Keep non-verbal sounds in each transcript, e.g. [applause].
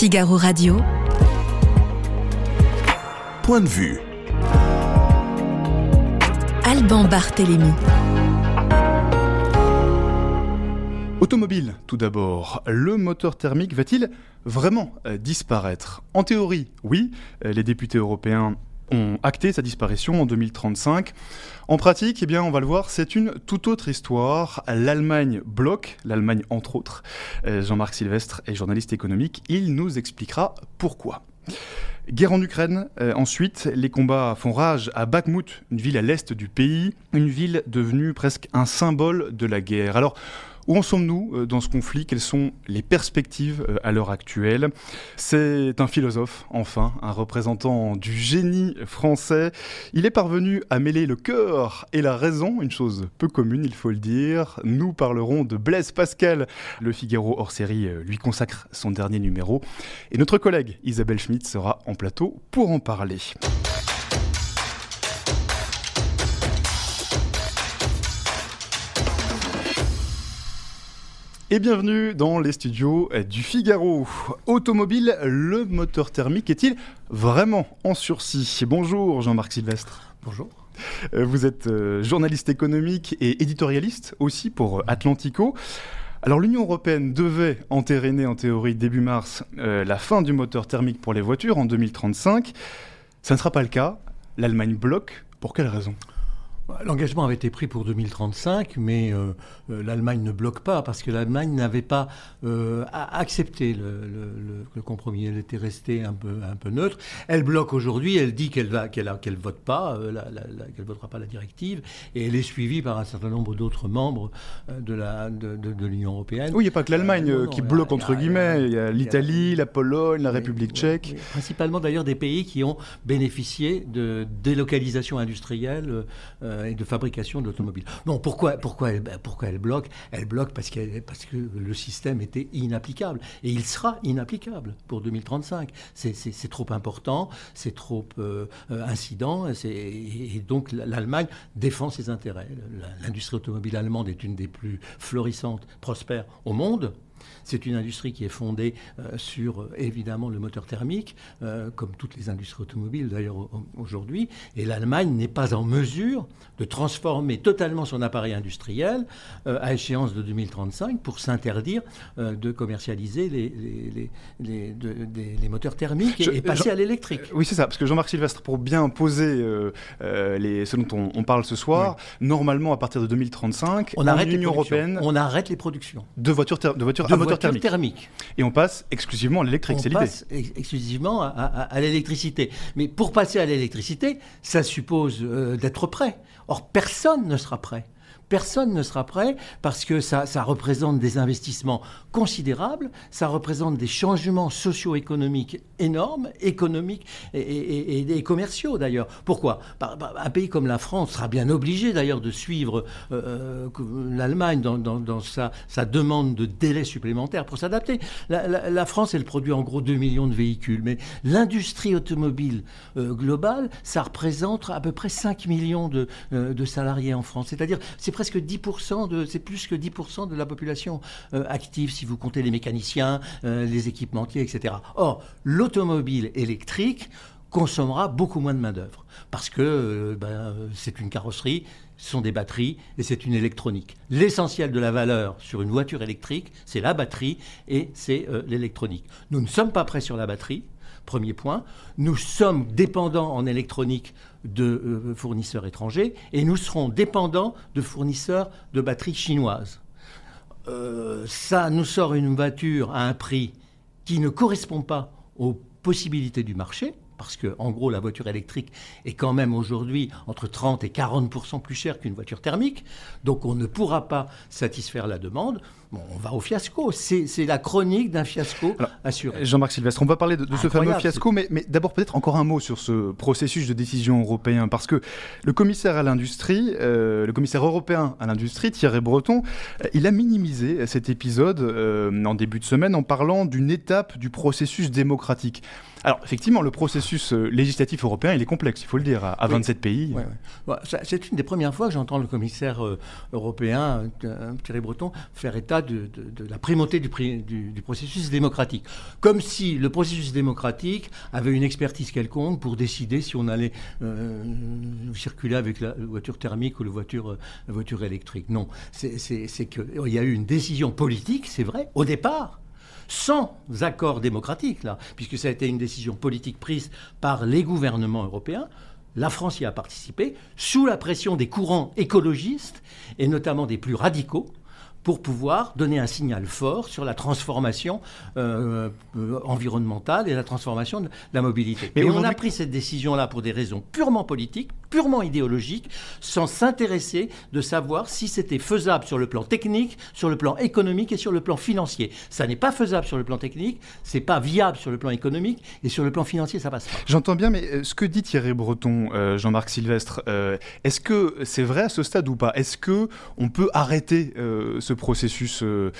Figaro Radio. Point de vue. Alban Barthélémy. Automobile, tout d'abord. Le moteur thermique va-t-il vraiment euh, disparaître? En théorie, oui. Euh, les députés européens ont acté sa disparition en 2035. En pratique, eh bien, on va le voir, c'est une toute autre histoire. L'Allemagne bloque, l'Allemagne entre autres. Euh, Jean-Marc Sylvestre est journaliste économique. Il nous expliquera pourquoi. Guerre en Ukraine, euh, ensuite, les combats font rage à Bakhmut, une ville à l'est du pays, une ville devenue presque un symbole de la guerre. Alors, où en sommes-nous euh, dans ce conflit? Quelles sont les perspectives euh, à l'heure actuelle? C'est un philosophe, enfin, un représentant du génie français. Il est parvenu à mêler le cœur et la raison, une chose peu commune, il faut le dire. Nous parlerons de Blaise Pascal. Le Figaro hors série euh, lui consacre son dernier numéro. Et notre collègue Isabelle Schmitt sera en plateau pour en parler. Et bienvenue dans les studios du Figaro. Automobile, le moteur thermique est-il vraiment en sursis? Bonjour Jean-Marc Sylvestre. Bonjour. Euh, vous êtes euh, journaliste économique et éditorialiste aussi pour Atlantico. Alors l'Union européenne devait entériner en théorie début mars euh, la fin du moteur thermique pour les voitures en 2035. Ça ne sera pas le cas. L'Allemagne bloque. Pour quelle raison? L'engagement avait été pris pour 2035, mais euh, euh, l'Allemagne ne bloque pas parce que l'Allemagne n'avait pas euh, accepté le, le, le, compromis. Elle était restée un peu, un peu neutre. Elle bloque aujourd'hui. Elle dit qu'elle va, qu'elle, qu'elle vote pas, qu'elle votera pas la directive, et elle est suivie par un certain nombre d'autres membres de la de, de, de l'Union européenne. Oui, il n'y a pas que l'Allemagne qui bloque entre guillemets. Il y a l'Italie, la Pologne, la République tchèque. Principalement d'ailleurs des pays qui ont bénéficié de délocalisation industrielle et de fabrication d'automobiles. Non, pourquoi, pourquoi, elle, pourquoi elle bloque? Elle bloque parce, parce que le système était inapplicable. Et il sera inapplicable pour 2035. C'est, trop important, c'est trop euh, incident, et donc l'Allemagne défend ses intérêts. L'industrie automobile allemande est une des plus florissantes, prospères au monde. C'est une industrie qui est fondée euh, sur euh, évidemment le moteur thermique, euh, comme toutes les industries automobiles d'ailleurs aujourd'hui. Et l'Allemagne n'est pas en mesure de transformer totalement son appareil industriel à échéance de 2035 pour s'interdire de commercialiser les, les, les, de, des, les moteurs thermiques et, Je, et passer Jean, à l'électrique. Oui, c'est ça, parce que Jean-Marc Sylvestre, pour bien poser les, ce dont on, on parle ce soir, oui. normalement à partir de 2035, on arrête l'Union européenne, on arrête les productions de voitures, de voitures de moteur thermique. thermique. Et on passe exclusivement à l'électrique, c'est l'idée. On passe exclusivement à, à, à l'électricité. Mais pour passer à l'électricité, ça suppose euh, d'être prêt. Or, personne ne sera prêt personne ne sera prêt parce que ça, représente des investissements considérables, ça représente des changements socio-économiques énormes, économiques et, commerciaux d'ailleurs. Pourquoi? Un pays comme la France sera bien obligé d'ailleurs de suivre euh, l'Allemagne dans, sa, demande de délai supplémentaire pour s'adapter. La, France, elle produit en gros 2 millions de véhicules, mais l'industrie automobile euh, globale, ça représente à peu près 5 millions de, euh, de salariés en France. C'est-à-dire, c'est presque 10% de, c'est plus que 10% de la population euh, active si vous comptez les mécaniciens, euh, les équipementiers, etc. Or, l'automobile électrique consommera beaucoup moins de main-d'œuvre parce que euh, ben, c'est une carrosserie, ce sont des batteries et c'est une électronique. L'essentiel de la valeur sur une voiture électrique, c'est la batterie et c'est l'électronique. Nous ne sommes pas prêts sur la batterie. Premier point. Nous sommes dépendants en électronique de euh, fournisseurs étrangers et nous serons dépendants de fournisseurs de batteries chinoises. Euh, ça nous sort une voiture à un prix qui ne correspond pas aux possibilités du marché, parce que en gros la voiture électrique est quand même aujourd'hui entre 30 et 40% plus chère qu'une voiture thermique, donc on ne pourra pas satisfaire la demande. Bon, on va au fiasco. C'est la chronique d'un fiasco Alors, assuré. Jean-Marc Sylvestre, on va parler de, de ce fameux fiasco, mais, mais d'abord peut-être encore un mot sur ce processus de décision européen, parce que le commissaire à l'industrie, euh, le commissaire européen à l'industrie, Thierry Breton, euh, il a minimisé cet épisode euh, en début de semaine en parlant d'une étape du processus démocratique. Alors, effectivement, le processus euh, législatif européen, il est complexe, il faut le dire, à, à oui. 27 pays. Oui, oui. C'est une des premières fois que j'entends le commissaire euh, européen, euh, Thierry Breton, faire état de, la primauté du, processus démocratique. Comme si le processus démocratique avait une expertise quelconque pour décider si on allait euh, circuler avec la voiture thermique ou la voiture, électrique. Non, c'est qu'il y a eu une décision politique, c'est vrai, au départ, sans accord démocratique, puisque ça a été une décision politique prise par les gouvernements européens, la France y a participé, sous la pression des courants écologistes, et notamment des plus radicaux, pour pouvoir donner un signal fort sur la transformation euh, euh, environnementale et la transformation de la mobilité. Mais on a pris cette décision-là pour des raisons purement politiques, purement idéologiques, sans s'intéresser de savoir si c'était faisable sur le plan technique, sur le plan économique et sur le plan financier. Ça n'est pas faisable sur le plan technique, c'est pas viable sur le plan économique et sur le plan financier, ça passe pas. J'entends bien, mais euh, ce que dit Thierry Breton, Jean-Marc Sylvestre, est-ce que c'est vrai à ce stade ou pas? Est-ce que on peut arrêter ce ce processus euh,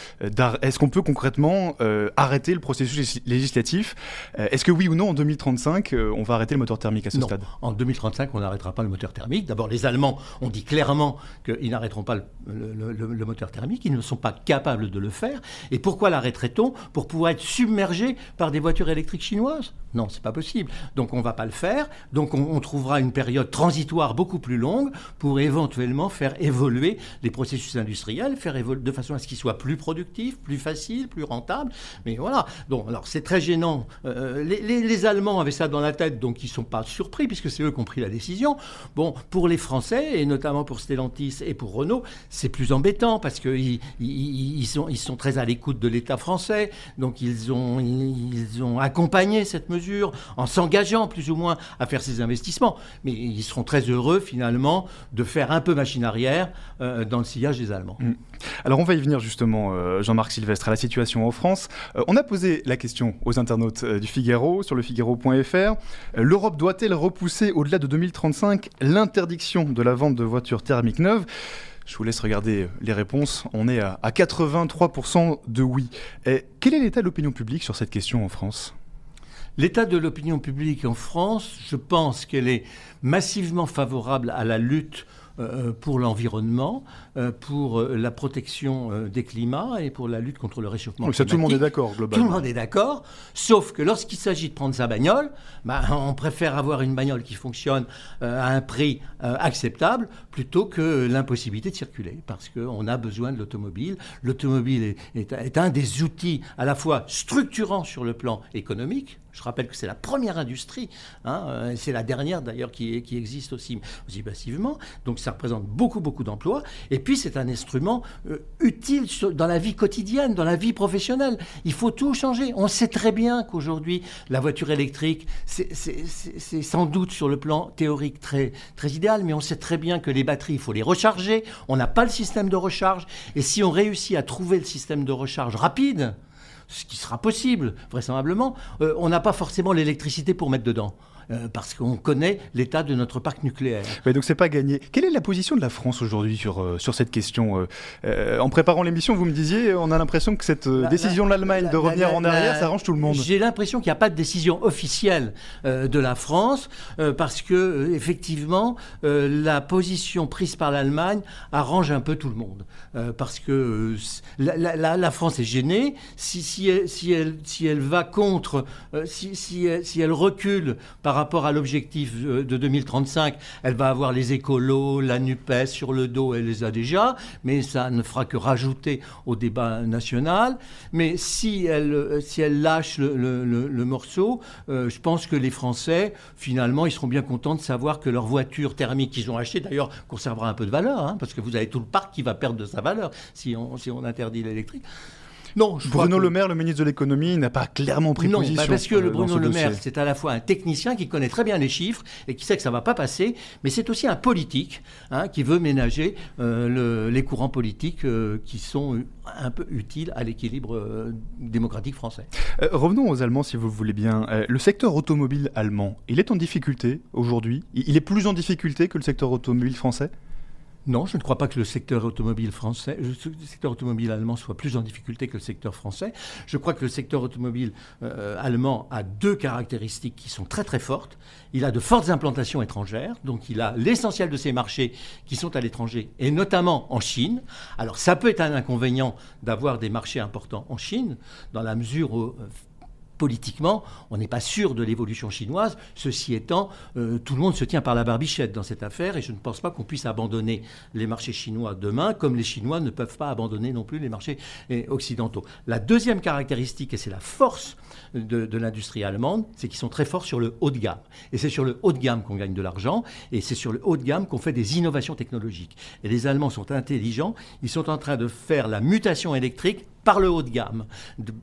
Est-ce qu'on peut concrètement euh, arrêter le processus législatif? Euh, Est-ce que oui ou non, en 2035, on va arrêter le moteur thermique à ce non. stade? En 2035, on n'arrêtera pas le moteur thermique. D'abord, les Allemands ont dit clairement qu'ils n'arrêteront pas le, moteur thermique. Ils ne sont pas capables de le faire. Et pourquoi l'arrêterait-on? Pour pouvoir être submergé par des voitures électriques chinoises? Non, c'est pas possible. Donc on ne va pas le faire. Donc on, trouvera une période transitoire beaucoup plus longue pour éventuellement faire évoluer les processus industriels, faire évoluer de façon à ce qu'il soit plus productif, plus facile, plus rentable. Mais voilà. Donc, alors c'est très gênant. Euh, les, Allemands avaient ça dans la tête, donc ils ne sont pas surpris puisque c'est eux qui ont pris la décision. Bon, pour les Français et notamment pour Stellantis et pour Renault, c'est plus embêtant parce qu'ils ils, sont, très à l'écoute de l'État français. Donc ils ont, ils ont accompagné cette mesure en s'engageant plus ou moins à faire ces investissements. Mais ils seront très heureux finalement de faire un peu machine arrière euh, dans le sillage des Allemands. Mmh. Alors on va y venir justement, euh, Jean-Marc Sylvestre, à la situation en France. Euh, on a posé la question aux internautes euh, du Figaro sur le Figaro.fr. L'Europe doit-elle repousser au-delà de 2035 l'interdiction de la vente de voitures thermiques neuves? Je vous laisse regarder les réponses. On est à, 83% de oui. Quel est l'état de l'opinion publique sur cette question en France? L'état de l'opinion publique en France, je pense qu'elle est massivement favorable à la lutte pour l'environnement, euh, pour euh, la protection des climats et pour la lutte contre le réchauffement climatique. tout le monde est d'accord, globalement. Tout le monde est d'accord, sauf que lorsqu'il s'agit de prendre sa bagnole, bah, on préfère avoir une bagnole qui fonctionne à un prix acceptable plutôt que l'impossibilité de circuler, parce qu'on a besoin de l'automobile. L'automobile est, est un des outils à la fois structurants sur le plan économique, je rappelle que c'est la première industrie, hein, euh, c'est la dernière d'ailleurs qui, existe aussi, aussi passivement. Donc ça représente beaucoup, beaucoup d'emplois. Et puis c'est un instrument euh, utile dans la vie quotidienne, dans la vie professionnelle. Il faut tout changer. On sait très bien qu'aujourd'hui, la voiture électrique, c'est sans doute sur le plan théorique très, très idéal, mais on sait très bien que les batteries, il faut les recharger. On n'a pas le système de recharge. Et si on réussit à trouver le système de recharge rapide, ce qui sera possible, vraisemblablement, euh, on n'a pas forcément l'électricité pour mettre dedans. Euh, parce qu'on connaît l'état de notre parc nucléaire. Mais donc c'est pas gagné. Quelle est la position de la France aujourd'hui sur, euh, sur cette question En préparant l'émission, vous me disiez, on a l'impression que cette décision de l'Allemagne de revenir en arrière, ça arrange tout le monde. J'ai l'impression qu'il n'y a pas de décision officielle de la France, parce que effectivement, la position prise par l'Allemagne arrange un peu tout le monde. parce que la, France est gênée. Si, si si elle, si elle, va contre, euh, si, si, elle, recule par rapport à l'objectif euh, de 2035, elle va avoir les écolos, la NUPES sur le dos, elle les a déjà, mais ça ne fera que rajouter au débat national. Mais si elle, euh, si elle lâche le, morceau, je pense que les Français, finalement, ils seront bien contents de savoir que leur voiture thermique qu'ils ont achetée, d'ailleurs, conservera un peu de valeur, hein, parce que vous avez tout le parc qui va perdre de sa valeur si on, si on interdit l'électrique. Non, Bruno Le Maire, le ministre de l'économie, n'a pas clairement pris non, position. Non, parce que le Bruno Le Maire, c'est à la fois un technicien qui connaît très bien les chiffres et qui sait que ça ne va pas passer, mais c'est aussi un politique hein, qui veut ménager euh, les courants politiques euh, qui sont un peu utiles à l'équilibre euh, démocratique français. revenons aux Allemands, si vous le voulez bien. le secteur automobile allemand, il est en difficulté aujourd'hui Il est plus en difficulté que le secteur automobile français? Non, je ne crois pas que le secteur automobile français, allemand soit plus en difficulté que le secteur français. Je crois que le secteur automobile euh, allemand a deux caractéristiques qui sont très très fortes. Il a de fortes implantations étrangères, donc il a l'essentiel de ses marchés qui sont à l'étranger, et notamment en Chine. Alors ça peut être un inconvénient d'avoir des marchés importants en Chine, dans la mesure où euh, politiquement, on n'est pas sûr de l'évolution chinoise. Ceci étant, euh, tout le monde se tient par la barbichette dans cette affaire et je ne pense pas qu'on puisse abandonner les marchés chinois demain, comme les Chinois ne peuvent pas abandonner non plus les marchés eh, occidentaux. La deuxième caractéristique, et c'est la force de, de l'industrie allemande, c'est qu'ils sont très forts sur le haut de gamme. Et c'est sur le haut de gamme qu'on gagne de l'argent et c'est sur le haut de gamme qu'on fait des innovations technologiques. Et les Allemands sont intelligents, ils sont en train de faire la mutation électrique par le haut de gamme,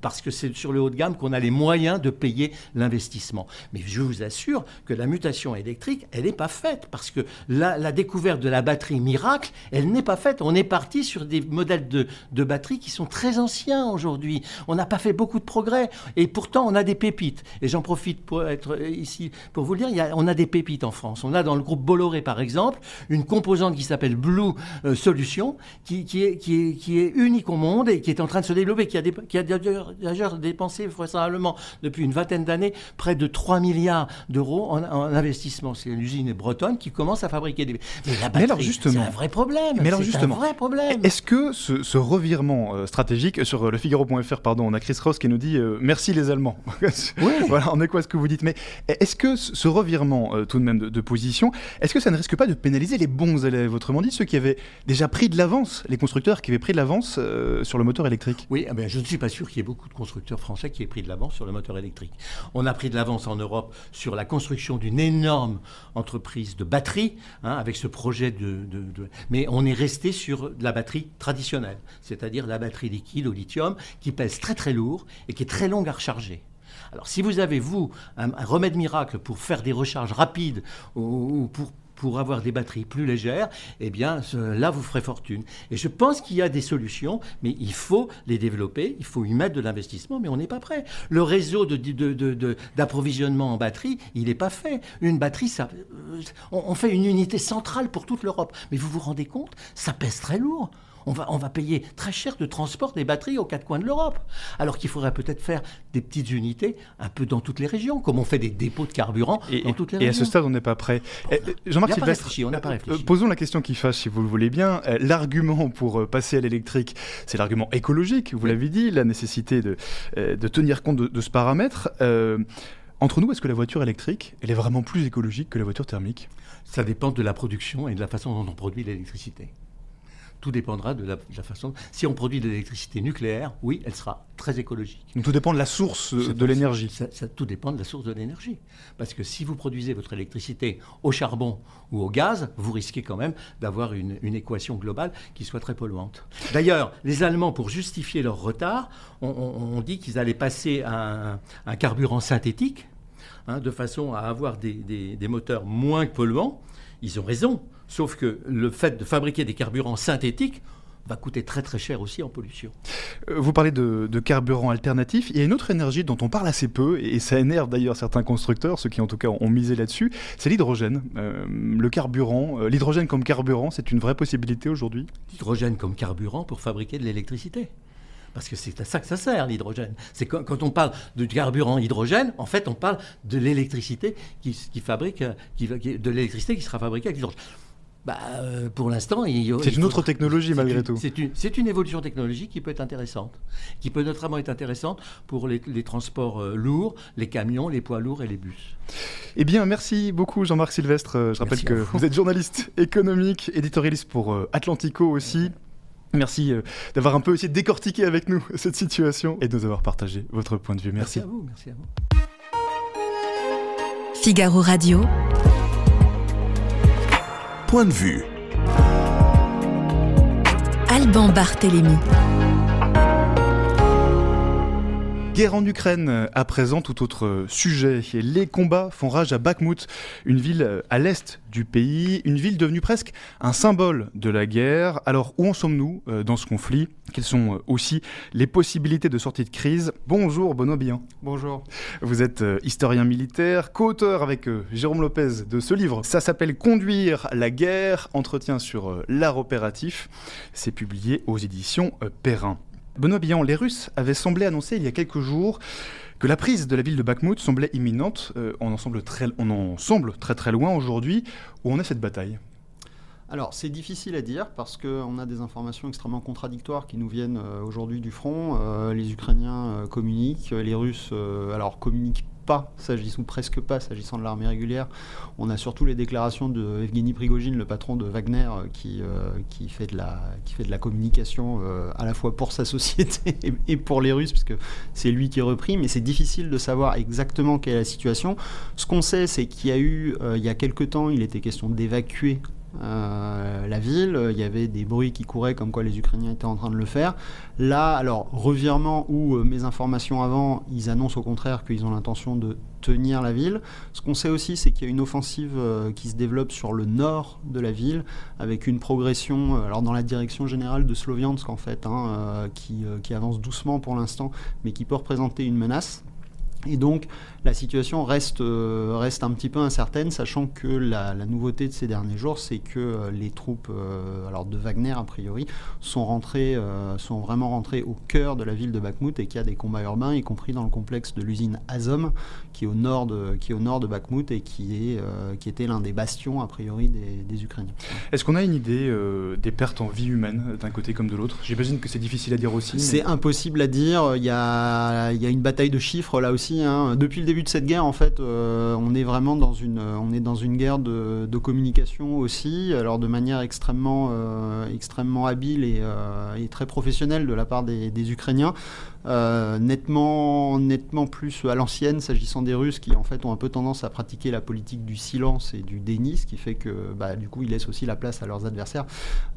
parce que c'est sur le haut de gamme qu'on a les moyens de payer l'investissement. Mais je vous assure que la mutation électrique, elle n'est pas faite, parce que la, découverte de la batterie miracle, elle n'est pas faite. On est parti sur des modèles de, de batteries qui sont très anciens aujourd'hui. On n'a pas fait beaucoup de progrès, et pourtant on a des pépites. Et j'en profite pour être ici pour vous le dire, on a des pépites en France. On a dans le groupe Bolloré, par exemple, une composante qui s'appelle Blue euh, Solution, qui, qui, est, qui, est, qui est unique au monde et qui est en train de se qui a, qui a d'ailleurs dépensé vraisemblablement depuis une vingtaine d'années près de 3 milliards d'euros en, investissement. C'est une usine bretonne qui commence à fabriquer des. Mais la batterie, c'est un vrai problème. Mais alors justement, un vrai problème. Est-ce que ce, revirement euh, stratégique sur euh, le Figaro.fr, pardon, on a Chris Ross qui nous dit euh, merci les Allemands. [laughs] oui. voilà, on est quoi ce que vous dites. Mais est-ce que ce revirement tout de même de, position, est-ce que ça ne risque pas de pénaliser les bons élèves, autrement dit ceux qui avaient déjà pris de l'avance, les constructeurs qui avaient pris de l'avance sur le moteur électrique oui, ah ben, je ne suis pas sûr qu'il y ait beaucoup de constructeurs français qui aient pris de l'avance sur le moteur électrique. On a pris de l'avance en Europe sur la construction d'une énorme entreprise de batterie, hein, avec ce projet de, Mais on est resté sur la batterie traditionnelle, c'est-à-dire la batterie liquide au lithium, qui pèse très très lourd et qui est très longue à recharger. Alors si vous avez, vous, un, remède miracle pour faire des recharges rapides ou pour pour avoir des batteries plus légères, eh bien là, vous ferez fortune. Et je pense qu'il y a des solutions, mais il faut les développer, il faut y mettre de l'investissement, mais on n'est pas prêt. Le réseau d'approvisionnement en batterie, il n'est pas fait. Une batterie, ça, euh, on fait une unité centrale pour toute l'Europe. Mais vous vous rendez compte, ça pèse très lourd on va, on va payer très cher de transport des batteries aux quatre coins de l'Europe. Alors qu'il faudrait peut-être faire des petites unités un peu dans toutes les régions, comme on fait des dépôts de carburant dans toutes les régions. Et à ce stade, on n'est pas prêt. Jean-Marc Sylvestre, on n'a pas réfléchi. Euh, posons la question qui fâche, si vous le voulez bien. Euh, l'argument pour euh, passer à l'électrique, c'est l'argument écologique, vous l'avez dit, la nécessité de, de tenir compte de, ce paramètre. Entre nous, est-ce que la voiture électrique, elle est vraiment plus écologique que la voiture thermique? Ça dépend de la production et de la façon dont on produit l'électricité. Tout dépendra de la, façon. Si on produit de l'électricité nucléaire, oui, elle sera très écologique. Donc tout dépend de la source de l'énergie. Ça, tout dépend de la source de l'énergie. Parce que si vous produisez votre électricité au charbon ou au gaz, vous risquez quand même d'avoir une, équation globale qui soit très polluante. D'ailleurs, les Allemands, pour justifier leur retard, ont dit qu'ils allaient passer à un, carburant synthétique, hein, de façon à avoir des, des moteurs moins polluants. Ils ont raison. Sauf que le fait de fabriquer des carburants synthétiques va coûter très très cher aussi en pollution. Euh, vous parlez de, carburants alternatifs. Il y a une autre énergie dont on parle assez peu, et ça énerve d'ailleurs certains constructeurs, ceux qui en tout cas ont misé là-dessus, c'est l'hydrogène. Euh, le carburant, euh, l'hydrogène comme carburant, c'est une vraie possibilité aujourd'hui? L'hydrogène comme carburant pour fabriquer de l'électricité parce que c'est à ça que ça sert l'hydrogène. C'est quand, on parle de carburant hydrogène, en fait, on parle de l'électricité qui, fabrique, de l'électricité qui sera fabriquée avec l'hydrogène. Bah, euh, pour l'instant, c'est une autre technologie malgré tout. C'est une, une, évolution technologique qui peut être intéressante, qui peut notamment être intéressante pour les, transports euh, lourds, les camions, les poids lourds et les bus. Eh bien, merci beaucoup Jean-Marc Sylvestre. Euh, je rappelle que vous. êtes journaliste [laughs] économique, éditorialiste pour Atlantico aussi. Merci d'avoir un peu essayé de décortiquer avec nous [laughs] cette situation et de nous avoir partagé votre point de vue. Merci. Merci à vous. Merci à vous. Figaro Radio point de vue. Alban Barthélémy. Guerre en Ukraine, à présent tout autre sujet. Les combats font rage à Bakhmut, une ville à l'est du pays, une ville devenue presque un symbole de la guerre. Alors où en sommes-nous euh, dans ce conflit? Quelles sont euh, aussi les possibilités de sortie de crise? Bonjour Benoît Bihan. Bonjour. Vous êtes euh, historien militaire, co-auteur avec Jérôme Lopez de ce livre. Ça s'appelle Conduire la guerre, entretien sur l'art opératif. C'est publié aux éditions Perrin. Benoît Billan, les Russes avaient semblé annoncer il y a quelques jours que la prise de la ville de Bakhmut semblait imminente. Euh, on, en semble très, on en semble très très loin aujourd'hui. Où en est cette bataille? Alors c'est difficile à dire parce qu'on a des informations extrêmement contradictoires qui nous viennent euh, aujourd'hui du front. Euh, les Ukrainiens communiquent, les Russes alors communiquent pas, s'agissant ou presque pas, s'agissant de l'armée régulière. On a surtout les déclarations de Evgeny Prigogine, le patron de Wagner, euh, qui, euh, qui, fait, de la, qui fait de la communication euh, à la fois pour sa société [laughs] et, pour les Russes, puisque c'est lui qui est repris, mais c'est difficile de savoir exactement quelle est la situation. Ce qu'on sait, c'est qu'il y a eu, il y a quelque temps, il était question d'évacuer euh, la ville. Il y avait des bruits qui couraient comme quoi les Ukrainiens étaient en train de le faire. Là, alors, revirement ou euh, mes informations avant, ils annoncent au contraire qu'ils ont l'intention de tenir la ville. Ce qu'on sait aussi, c'est qu'il y a une offensive euh, qui se développe sur le nord de la ville, avec une progression, alors dans la direction générale de Sloviansk en fait, hein, qui, qui avance doucement pour l'instant, mais qui peut représenter une menace. Et donc la situation reste, euh, reste un petit peu incertaine, sachant que la, nouveauté de ces derniers jours, c'est que euh, les troupes euh, alors de Wagner, a priori, sont, rentrées, sont vraiment rentrées au cœur de la ville de Bakhmut et qu'il y a des combats urbains, y compris dans le complexe de l'usine Azom, qui est au nord de, qui est au nord de Bakhmut et qui, est, qui était l'un des bastions, a priori, des, Ukrainiens. Est-ce qu'on a une idée des pertes en vie humaine d'un côté comme de l'autre? J'imagine que c'est difficile à dire aussi. C'est impossible à dire. Il y a, il y a une bataille de chiffres là aussi. Hein. Depuis le début de cette guerre, en fait, euh, on est vraiment dans une, une guerre de, communication aussi, de manière extrêmement, euh, extrêmement habile euh, et, très professionnelle de la part des Ukrainiens. Euh, nettement, nettement plus à l'ancienne s'agissant des Russes qui en fait ont un peu tendance à pratiquer la politique du silence et du déni, ce qui fait que bah, du coup ils laissent aussi la place à leurs adversaires.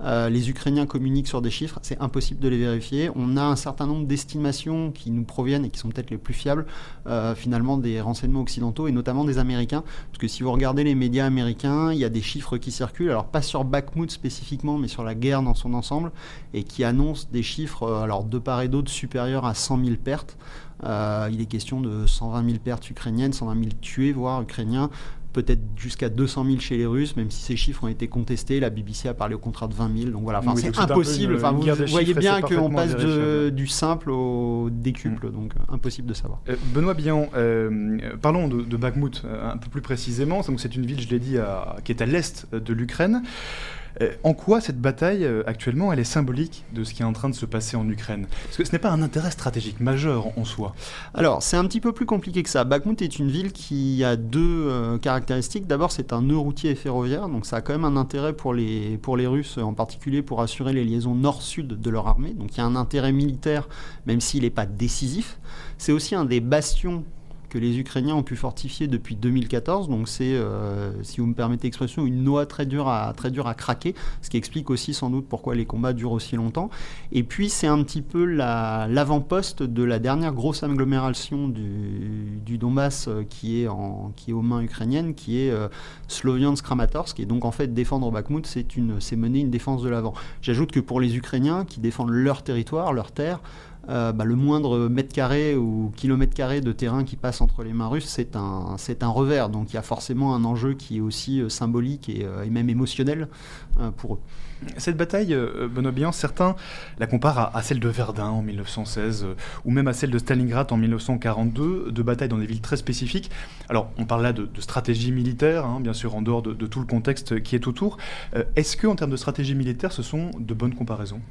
Euh, les Ukrainiens communiquent sur des chiffres, c'est impossible de les vérifier. On a un certain nombre d'estimations qui nous proviennent et qui sont peut-être les plus fiables euh, finalement des renseignements occidentaux et notamment des Américains, parce que si vous regardez les médias américains, il y a des chiffres qui circulent, alors pas sur Bakhmut spécifiquement, mais sur la guerre dans son ensemble, et qui annoncent des chiffres alors de part et d'autre supérieurs à 100 000 pertes. Euh, il est question de 120 000 pertes ukrainiennes, 120 000 tués, voire ukrainiens peut-être jusqu'à 200 000 chez les Russes, même si ces chiffres ont été contestés. La BBC a parlé au contrat de 20 000. Donc voilà, c'est impossible. Enfin, vous, voyez bien qu'on passe du simple au décuple, mm. donc euh, impossible de savoir. Euh, Benoît Bihan, parlons de, de Bakhmut un peu plus précisément. C'est une ville, je l'ai dit, qui est à l'est de l'Ukraine. Euh, en quoi cette bataille, euh, actuellement, elle est symbolique de ce qui est en train de se passer en Ukraine? Parce que ce n'est pas un intérêt stratégique majeur en soi. Alors, c'est un petit peu plus compliqué que ça. Bakhmut est une ville qui a deux euh, caractéristiques. D'abord, c'est un nœud routier et ferroviaire, donc ça a quand même un intérêt pour les, pour les Russes, en particulier pour assurer les liaisons nord-sud de leur armée. Donc il y a un intérêt militaire, même s'il n'est pas décisif. C'est aussi un des bastions que les Ukrainiens ont pu fortifier depuis 2014. Donc c'est, euh, si vous me permettez l'expression, une noix très dure, à, très dure à craquer, ce qui explique aussi sans doute pourquoi les combats durent aussi longtemps. Et puis c'est un petit peu l'avant-poste de la dernière grosse agglomération du, du Donbass euh, qui, est en, qui est aux mains ukrainiennes, qui est euh, Sloviansk-Kramatorsk. Et donc en fait défendre Bakhmut, c'est, c'est mener une défense de l'avant. J'ajoute que pour les Ukrainiens qui défendent leur territoire, leur terre, euh, bah, le moindre mètre carré ou kilomètre carré de terrain qui passe entre les mains russes, c'est un, c'est un revers. Donc il y a forcément un enjeu qui est aussi euh, symbolique et, euh, et, même émotionnel pour eux. Cette bataille, Benoît Bihan, certains la comparent à, celle de Verdun en 1916 ou même à celle de Stalingrad en 1942, deux batailles dans des villes très spécifiques. Alors on parle là de, stratégie militaire, hein, bien sûr en dehors de, de, tout le contexte qui est autour. Est-ce que en termes de stratégie militaire, ce sont de bonnes comparaisons?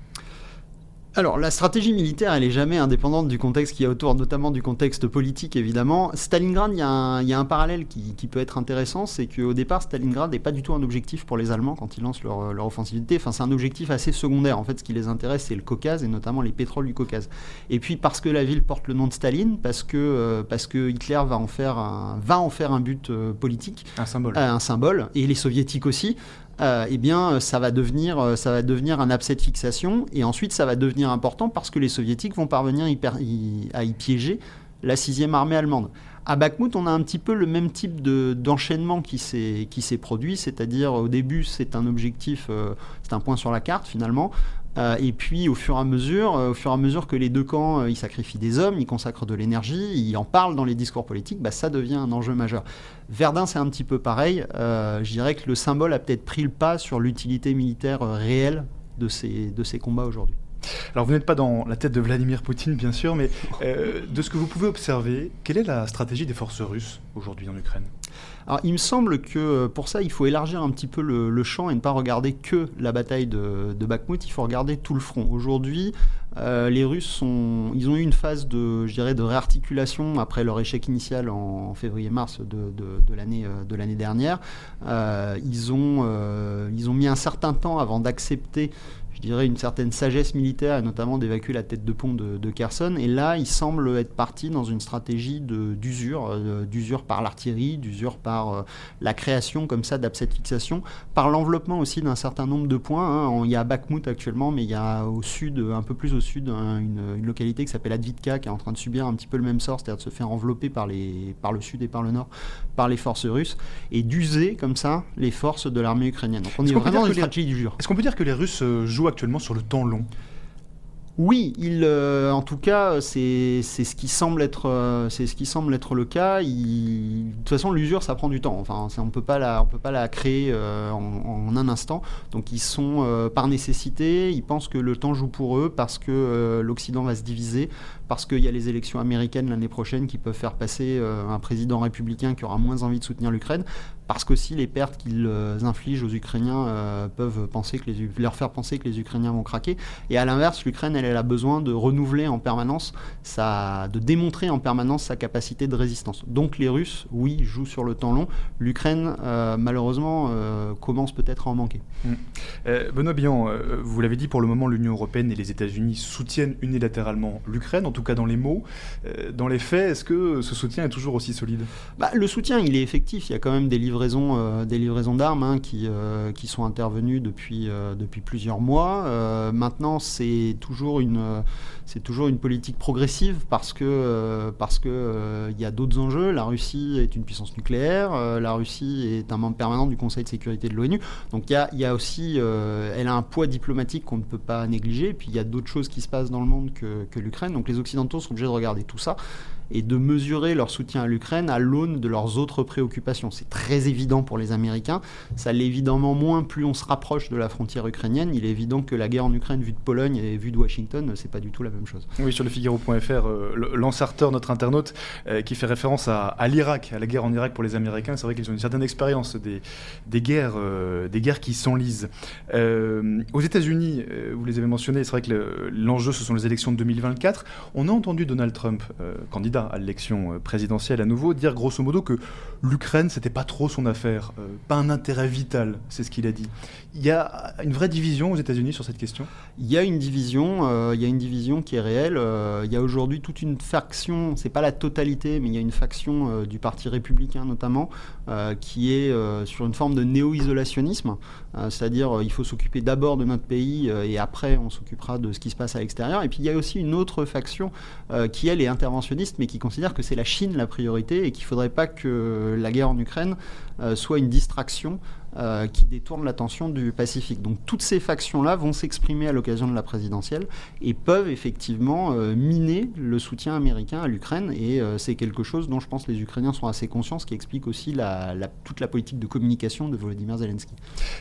Alors, la stratégie militaire, elle est jamais indépendante du contexte qui est autour, notamment du contexte politique, évidemment. Stalingrad, il y, a un parallèle qui, peut être intéressant, c'est qu'au départ, Stalingrad n'est pas du tout un objectif pour les Allemands quand ils lancent leur, leur offensivité. Enfin, c'est un objectif assez secondaire. En fait, ce qui les intéresse, c'est le Caucase, et notamment les pétroles du Caucase. Et puis, parce que la ville porte le nom de Staline, parce que, euh, parce que Hitler va en faire un, va en faire un but euh, politique. Un symbole. Euh, un symbole, et les soviétiques aussi. Eh bien, ça va, devenir, ça va devenir un abcès de fixation. Et ensuite, ça va devenir important parce que les soviétiques vont parvenir à y piéger la sixième armée allemande. À Bakhmut, on a un petit peu le même type d'enchaînement qui s'est produit, c'est-à-dire au début c'est un objectif, c'est un point sur la carte finalement, euh, et puis au fur et à mesure, euh, au fur et à mesure que les deux camps, euh, ils sacrifient des hommes, ils consacrent de l'énergie, ils en parlent dans les discours politiques, bah, ça devient un enjeu majeur. Verdun, c'est un petit peu pareil. je dirais que le symbole a peut-être pris le pas sur l'utilité militaire réelle de ces, de ces combats aujourd'hui. Alors vous n'êtes pas dans la tête de Vladimir Poutine, bien sûr, mais de ce que vous pouvez observer, quelle est la stratégie des forces russes aujourd'hui en Ukraine? Alors, il me semble que euh, pour ça, il faut élargir un petit peu le, champ et ne pas regarder que la bataille de, Bakhmut, il faut regarder tout le front. Aujourd'hui, euh, les Russes ils ont eu une phase de, je dirais, de réarticulation après leur échec initial en, février-mars de, de, l'année euh, de dernière. ils ont, ils ont mis un certain temps avant d'accepter je dirais, une certaine sagesse militaire, et notamment d'évacuer la tête de pont de, de, Kherson. Et là, il semble être parti dans une stratégie d'usure, euh, d'usure par l'artillerie, d'usure par euh, la création comme ça d'abcès fixation, par l'enveloppement aussi d'un certain nombre de points. Hein. Il y a Bakhmut actuellement, mais il y a au sud, un peu plus au sud, une, localité qui s'appelle Advitka, qui est en train de subir un petit peu le même sort, c'est-à-dire de se faire envelopper par, les, par le sud et par le nord, par les forces russes, et d'user comme ça les forces de l'armée ukrainienne. Donc on est, vraiment dans une stratégie d'usure. Est-ce qu'on peut dire que les Russes euh, jouent actuellement sur le temps long? Oui, il, euh, en tout cas, c'est ce qui semble être, euh, c'est ce qui semble être le cas. de toute façon, l'usure, ça prend du temps. Enfin, on peut pas la, on peut pas la créer euh, en, un instant. Donc, ils sont par nécessité. Ils pensent que le temps joue pour eux parce que l'Occident va se diviser, parce qu'il y a les élections américaines l'année prochaine qui peuvent faire passer un président républicain qui aura moins envie de soutenir l'Ukraine, parce qu'aussi les pertes qu'ils infligent aux Ukrainiens peuvent penser que les, leur faire penser que les Ukrainiens vont craquer. Et à l'inverse, l'Ukraine, elle a besoin de renouveler en permanence, de démontrer en permanence sa capacité de résistance. Donc les Russes, oui, jouent sur le temps long. L'Ukraine, euh, malheureusement, euh, commence peut-être à en manquer. Euh, Benoît Bian, vous l'avez dit, pour le moment, l'Union européenne et les États-Unis soutiennent unilatéralement l'Ukraine, en tout cas dans les mots. dans les faits, est-ce que ce soutien est toujours aussi solide? Bah, Le soutien, il est effectif. Il y a quand même des livraisons, des livraisons d'armes hein, qui, qui sont intervenues depuis, depuis plusieurs mois. maintenant, c'est toujours une, euh, c'est toujours une politique progressive parce que euh, parce que euh, y a d'autres enjeux. La Russie est une puissance nucléaire, la Russie est un membre permanent du Conseil de sécurité de l'ONU. Donc il y a, aussi, elle a un poids diplomatique qu'on ne peut pas négliger. puis il y a d'autres choses qui se passent dans le monde que, que l'Ukraine. Donc les Sont obligés de regarder tout ça et de mesurer leur soutien à l'Ukraine à l'aune de leurs autres préoccupations. C'est très évident pour les Américains, ça l'est évidemment moins plus on se rapproche de la frontière ukrainienne. Il est évident que la guerre en Ukraine vue de Pologne et vue de Washington, c'est pas du tout la même chose. Oui, sur le Figaro.fr, euh, Lance notre internaute, euh, qui fait référence à, l'Irak, à la guerre en Irak pour les Américains, c'est vrai qu'ils ont une certaine expérience des, guerres, euh, des guerres qui s'enlisent. Euh, aux États-Unis, vous les avez mentionnés, c'est vrai que l'enjeu ce sont les élections de 2024. On a entendu Donald Trump, candidat à l'élection euh, présidentielle à nouveau, dire grosso modo que l'Ukraine, c'était pas trop son affaire, euh, pas un intérêt vital, c'est ce qu'il a dit. Il y a une vraie division aux États-Unis sur cette question? Il y a une division, euh, il y a une division qui est réelle. il y a aujourd'hui toute une faction, c'est pas la totalité, mais il y a une faction du Parti républicain notamment, qui est sur une forme de néo-isolationnisme, c'est-à-dire il faut s'occuper d'abord de notre pays et après on s'occupera de ce qui se passe à l'extérieur. Et puis il y a aussi une autre faction qui elle est interventionniste, mais qui considère que c'est la Chine la priorité et qu'il ne faudrait pas que la guerre en Ukraine euh, soit une distraction euh, qui détourne l'attention du Pacifique. Donc toutes ces factions-là vont s'exprimer à l'occasion de la présidentielle et peuvent effectivement euh, miner le soutien américain à l'Ukraine et c'est quelque chose dont je pense les Ukrainiens sont assez conscients, ce qui explique aussi toute la politique de communication de Volodymyr Zelensky.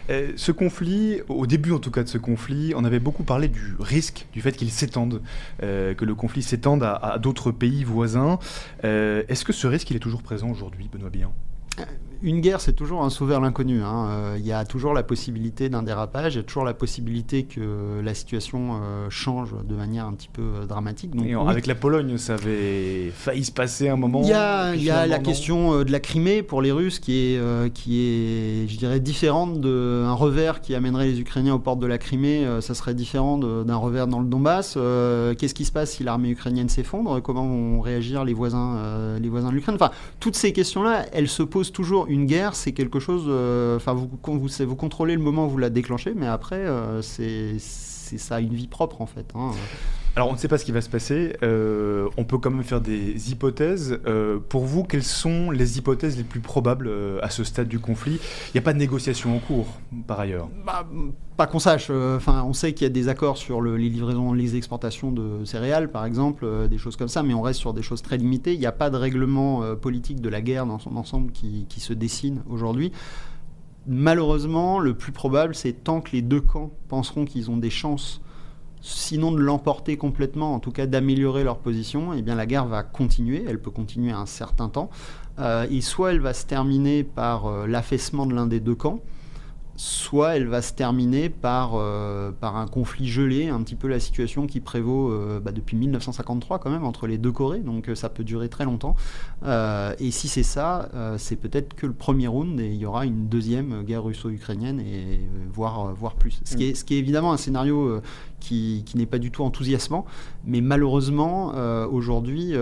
ce conflit, au début en tout cas de ce conflit, on avait beaucoup parlé du risque, du fait qu'il s'étende, que le conflit s'étende à, à d'autres pays voisins. Est-ce que ce risque il est toujours présent aujourd'hui, Benoît Bihan une guerre, c'est toujours un saut vers l'inconnu. Hein. Euh, il y a toujours la possibilité d'un dérapage, il y a toujours la possibilité que la situation euh, change de manière un petit peu euh, dramatique. Donc, Avec la Pologne, ça avait failli se passer un moment. Il y a, la question de la Crimée pour les Russes qui est, qui est je dirais, différente d'un revers qui amènerait les Ukrainiens aux portes de la Crimée. ça serait différent d'un revers dans le Donbass. Qu'est-ce qui se passe si l'armée ukrainienne s'effondre? Comment vont réagir les voisins, les voisins de l'Ukraine? Enfin, toutes ces questions-là, elles se posent toujours une guerre, c'est quelque chose. Enfin, vous, vous, contrôlez le moment où vous la déclenchez, mais après, c'est ça une vie propre en fait. Hein. Alors on ne sait pas ce qui va se passer, euh, on peut quand même faire des hypothèses. Euh, pour vous, quelles sont les hypothèses les plus probables euh, à ce stade du conflit? Il n'y a pas de négociation en cours, par ailleurs bah, Pas qu'on sache. Enfin, on sait qu'il y a des accords sur les livraisons, les exportations de céréales, par exemple, des choses comme ça, mais on reste sur des choses très limitées. Il n'y a pas de règlement politique de la guerre dans son ensemble qui, qui se dessine aujourd'hui malheureusement, le plus probable, c'est tant que les deux camps penseront qu'ils ont des chances sinon de l'emporter complètement, en tout cas d'améliorer leur position, eh bien la guerre va continuer, elle peut continuer un certain temps, euh, et soit elle va se terminer par euh, l'affaissement de l'un des deux camps, soit elle va se terminer par, euh, par un conflit gelé, un petit peu la situation qui prévaut euh, bah, depuis 1953 quand même entre les deux Corées, donc euh, ça peut durer très longtemps. et si c'est ça, c'est peut-être que le premier round et il y aura une deuxième guerre russo-ukrainienne et voire, voire plus. Ce qui, est, ce qui est évidemment un scénario qui, qui n'est pas du tout enthousiasmant, mais malheureusement aujourd'hui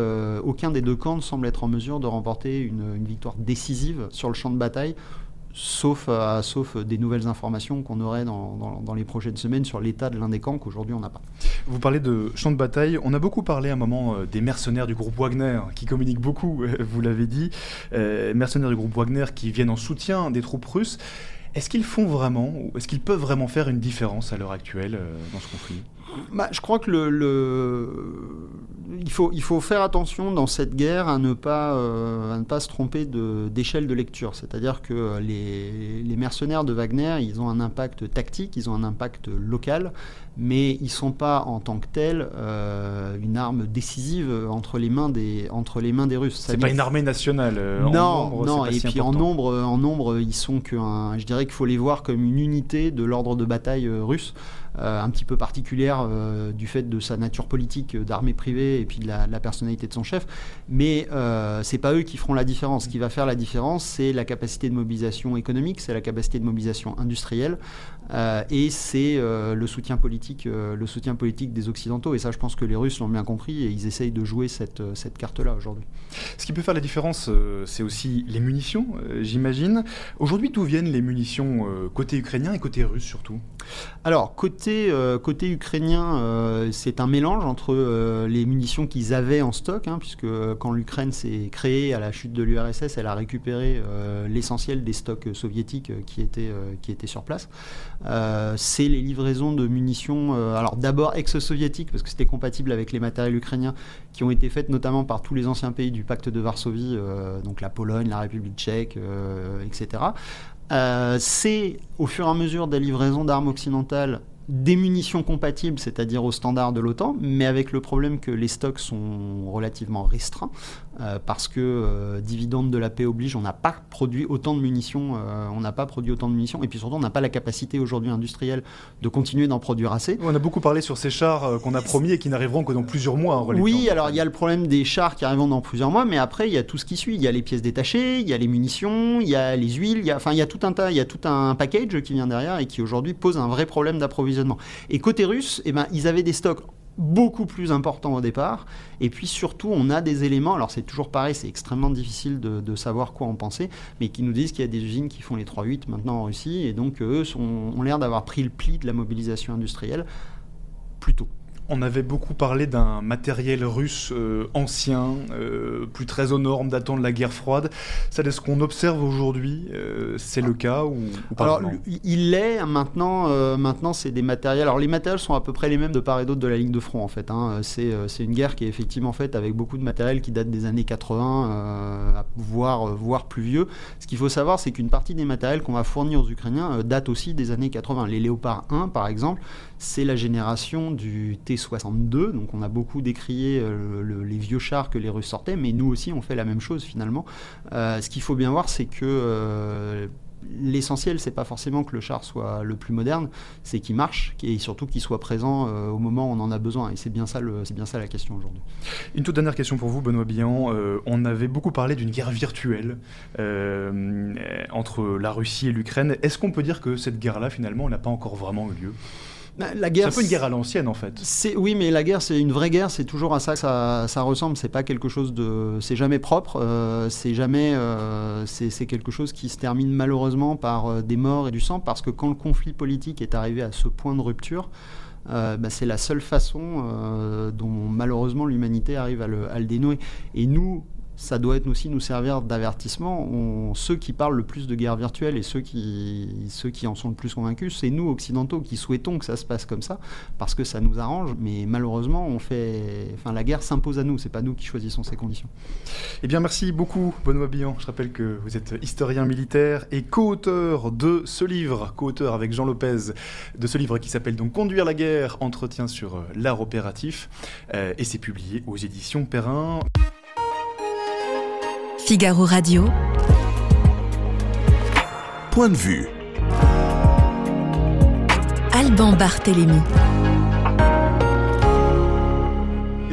aucun des deux camps ne semble être en mesure de remporter une, une victoire décisive sur le champ de bataille sauf, euh, sauf des nouvelles informations qu'on aurait dans, dans, les prochaines semaines sur l'état de l'un des camps qu'aujourd'hui on n'a pas. Vous parlez de champ de bataille. On a beaucoup parlé à un moment euh, des mercenaires du groupe Wagner, qui communiquent beaucoup, [laughs] vous l'avez dit. Euh, mercenaires du groupe Wagner qui viennent en soutien des troupes russes. Est-ce qu'ils font vraiment, est-ce qu'ils peuvent vraiment faire une différence à l'heure actuelle dans ce conflit? Bah, je crois que le, Il, faut, il faut faire attention dans cette guerre à ne pas, euh, à ne pas se tromper d'échelle de, lecture. C'est-à-dire que les, les, mercenaires de Wagner, ils ont un impact tactique, ils ont un impact local, mais ils ne sont pas en tant que tels euh, une arme décisive entre les mains des, entre les mains des Russes. C'est pas une armée nationale. Euh, non, en nombre, non. Et puis en nombre, en nombre, ils sont que, je dirais qu'il faut les voir comme une unité de l'ordre de bataille russe. Euh, un petit peu particulière euh, du fait de sa nature politique euh, d'armée privée et puis de la, personnalité de son chef. Mais c'est pas eux qui feront la différence. Ce qui va faire la différence, c'est la capacité de mobilisation économique, c'est la capacité de mobilisation industrielle et c'est le soutien politique, le soutien politique des Occidentaux. Et ça, je pense que les Russes l'ont bien compris et ils essayent de jouer cette, cette carte-là aujourd'hui. Ce qui peut faire la différence, c'est aussi les munitions, j'imagine. Aujourd'hui, d'où viennent les munitions côté ukrainien et côté russe surtout? Alors, côté euh, côté, ukrainien, euh, c'est un mélange entre euh, les munitions qu'ils avaient en stock, hein, puisque quand l'Ukraine s'est créée à la chute de l'URSS, elle a récupéré l'essentiel des stocks soviétiques qui, étaient, qui étaient sur place. c'est les livraisons de munitions, alors d'abord ex-soviétiques, parce que c'était compatible avec les matériels ukrainiens, qui ont été faites notamment par tous les anciens pays du pacte de Varsovie, donc la Pologne, la République tchèque, etc. c'est au fur et à mesure des livraisons d'armes occidentales des munitions compatibles, c'est-à-dire aux standards de l'OTAN, mais avec le problème que les stocks sont relativement restreints, euh, parce que euh, dividende de la paix oblige, on n'a pas produit autant de munitions, euh, on n'a pas produit autant de munitions, et puis surtout on n'a pas la capacité aujourd'hui industrielle de continuer d'en produire assez. On a beaucoup parlé sur ces chars qu'on a promis et qui n'arriveront que dans plusieurs mois. En oui, alors il y a le problème des chars qui arriveront dans plusieurs mois, mais après il y a tout ce qui suit, il y a les pièces détachées, il y a les munitions, il y a les huiles, il y a, enfin il y a tout un tas, il y a tout un package qui vient derrière et qui aujourd'hui pose un vrai problème d'approvisionnement et côté russe, eh ben, ils avaient des stocks beaucoup plus importants au départ. Et puis surtout, on a des éléments, alors c'est toujours pareil, c'est extrêmement difficile de, savoir quoi en penser, mais qui nous disent qu'il y a des usines qui font les 3-8 maintenant en Russie, et donc eux ont l'air d'avoir pris le pli de la mobilisation industrielle plus tôt. On avait beaucoup parlé d'un matériel russe euh, ancien, euh, plus très aux normes, datant de la guerre froide. Ça, est-ce qu'on observe aujourd'hui euh, C'est le cas ou, pas Alors, il l'est. Maintenant, maintenant c'est des matériels. Alors, les matériels sont à peu près les mêmes de part et d'autre de la ligne de front, en fait. Hein. C'est, une guerre qui est effectivement faite avec beaucoup de matériel qui date des années 80, voire, voire plus vieux. Ce qu'il faut savoir, c'est qu'une partie des matériels qu'on va fournir aux Ukrainiens date aussi des années 80. Les Léopard 1, par exemple, c'est la génération du T-62. Donc on a beaucoup décrié euh, les vieux chars que les Russes sortaient, mais nous aussi on fait la même chose finalement. Euh, ce qu'il faut bien voir, c'est que euh, l'essentiel, c'est pas forcément que le char soit le plus moderne, c'est qu'il marche et surtout qu'il soit présent au moment où on en a besoin. Et c'est bien ça, c'est bien ça la question aujourd'hui. Une toute dernière question pour vous, Benoît Billan. on avait beaucoup parlé d'une guerre virtuelle entre la Russie et l'Ukraine. Est-ce qu'on peut dire que cette guerre-là, finalement, n'a pas encore vraiment eu lieu? Bah, la guerre, C'est un peu une guerre à l'ancienne en fait. C'est oui, mais la guerre, c'est une vraie guerre. C'est toujours à ça que ça, ça ressemble. C'est pas quelque chose de, c'est jamais propre. euh, c'est jamais, euh, c'est c'est quelque chose qui se termine malheureusement par euh, des morts et du sang, parce que quand le conflit politique est arrivé à ce point de rupture. euh, bah, c'est la seule façon euh, dont malheureusement l'humanité arrive à le, à le dénouer. Et nous, ça doit être aussi nous servir d'avertissement. Ceux qui parlent le plus de guerre virtuelle et ceux qui, ceux qui en sont le plus convaincus, c'est nous occidentaux qui souhaitons que ça se passe comme ça parce que ça nous arrange. Mais malheureusement, on fait, enfin, la guerre s'impose à nous. C'est pas nous qui choisissons ces conditions. Eh bien, merci beaucoup, Benoît Billan. Je rappelle que vous êtes historien militaire et co-auteur de ce livre, co-auteur avec Jean Lopez, de ce livre qui s'appelle donc Conduire la guerre, entretien sur l'art opératif. Euh, et c'est publié aux éditions Perrin. Figaro Radio. Point de vue. Alban Barthélémy.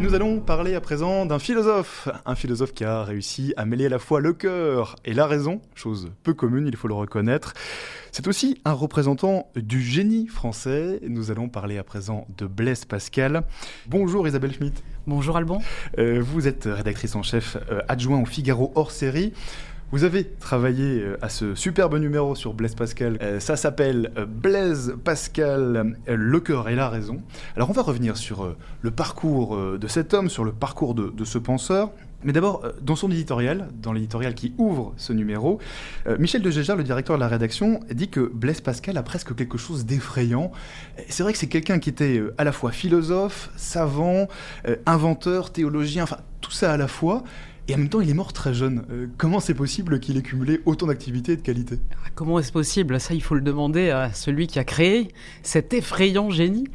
Nous allons parler à présent d'un philosophe, un philosophe qui a réussi à mêler à la fois le cœur et la raison, chose peu commune, il faut le reconnaître. C'est aussi un représentant du génie français. Nous allons parler à présent de Blaise Pascal. Bonjour Isabelle Schmitt. Bonjour Alban. Euh, vous êtes rédactrice en chef euh, adjoint au Figaro hors série. Vous avez travaillé euh, à ce superbe numéro sur Blaise Pascal. Euh, ça s'appelle euh, Blaise Pascal, le cœur et la raison. Alors on va revenir sur le parcours de cet homme, sur le parcours de, ce penseur. Mais d'abord, dans son éditorial, dans l'éditorial qui ouvre ce numéro, Michel de le directeur de la rédaction, dit que Blaise Pascal a presque quelque chose d'effrayant. C'est vrai que c'est quelqu'un qui était à la fois philosophe, savant, inventeur, théologien, enfin tout ça à la fois. Et en même temps, il est mort très jeune. Euh, comment c'est possible qu'il ait cumulé autant d'activités et de qualités? Comment est-ce possible? Ça, il faut le demander à celui qui a créé cet effrayant génie.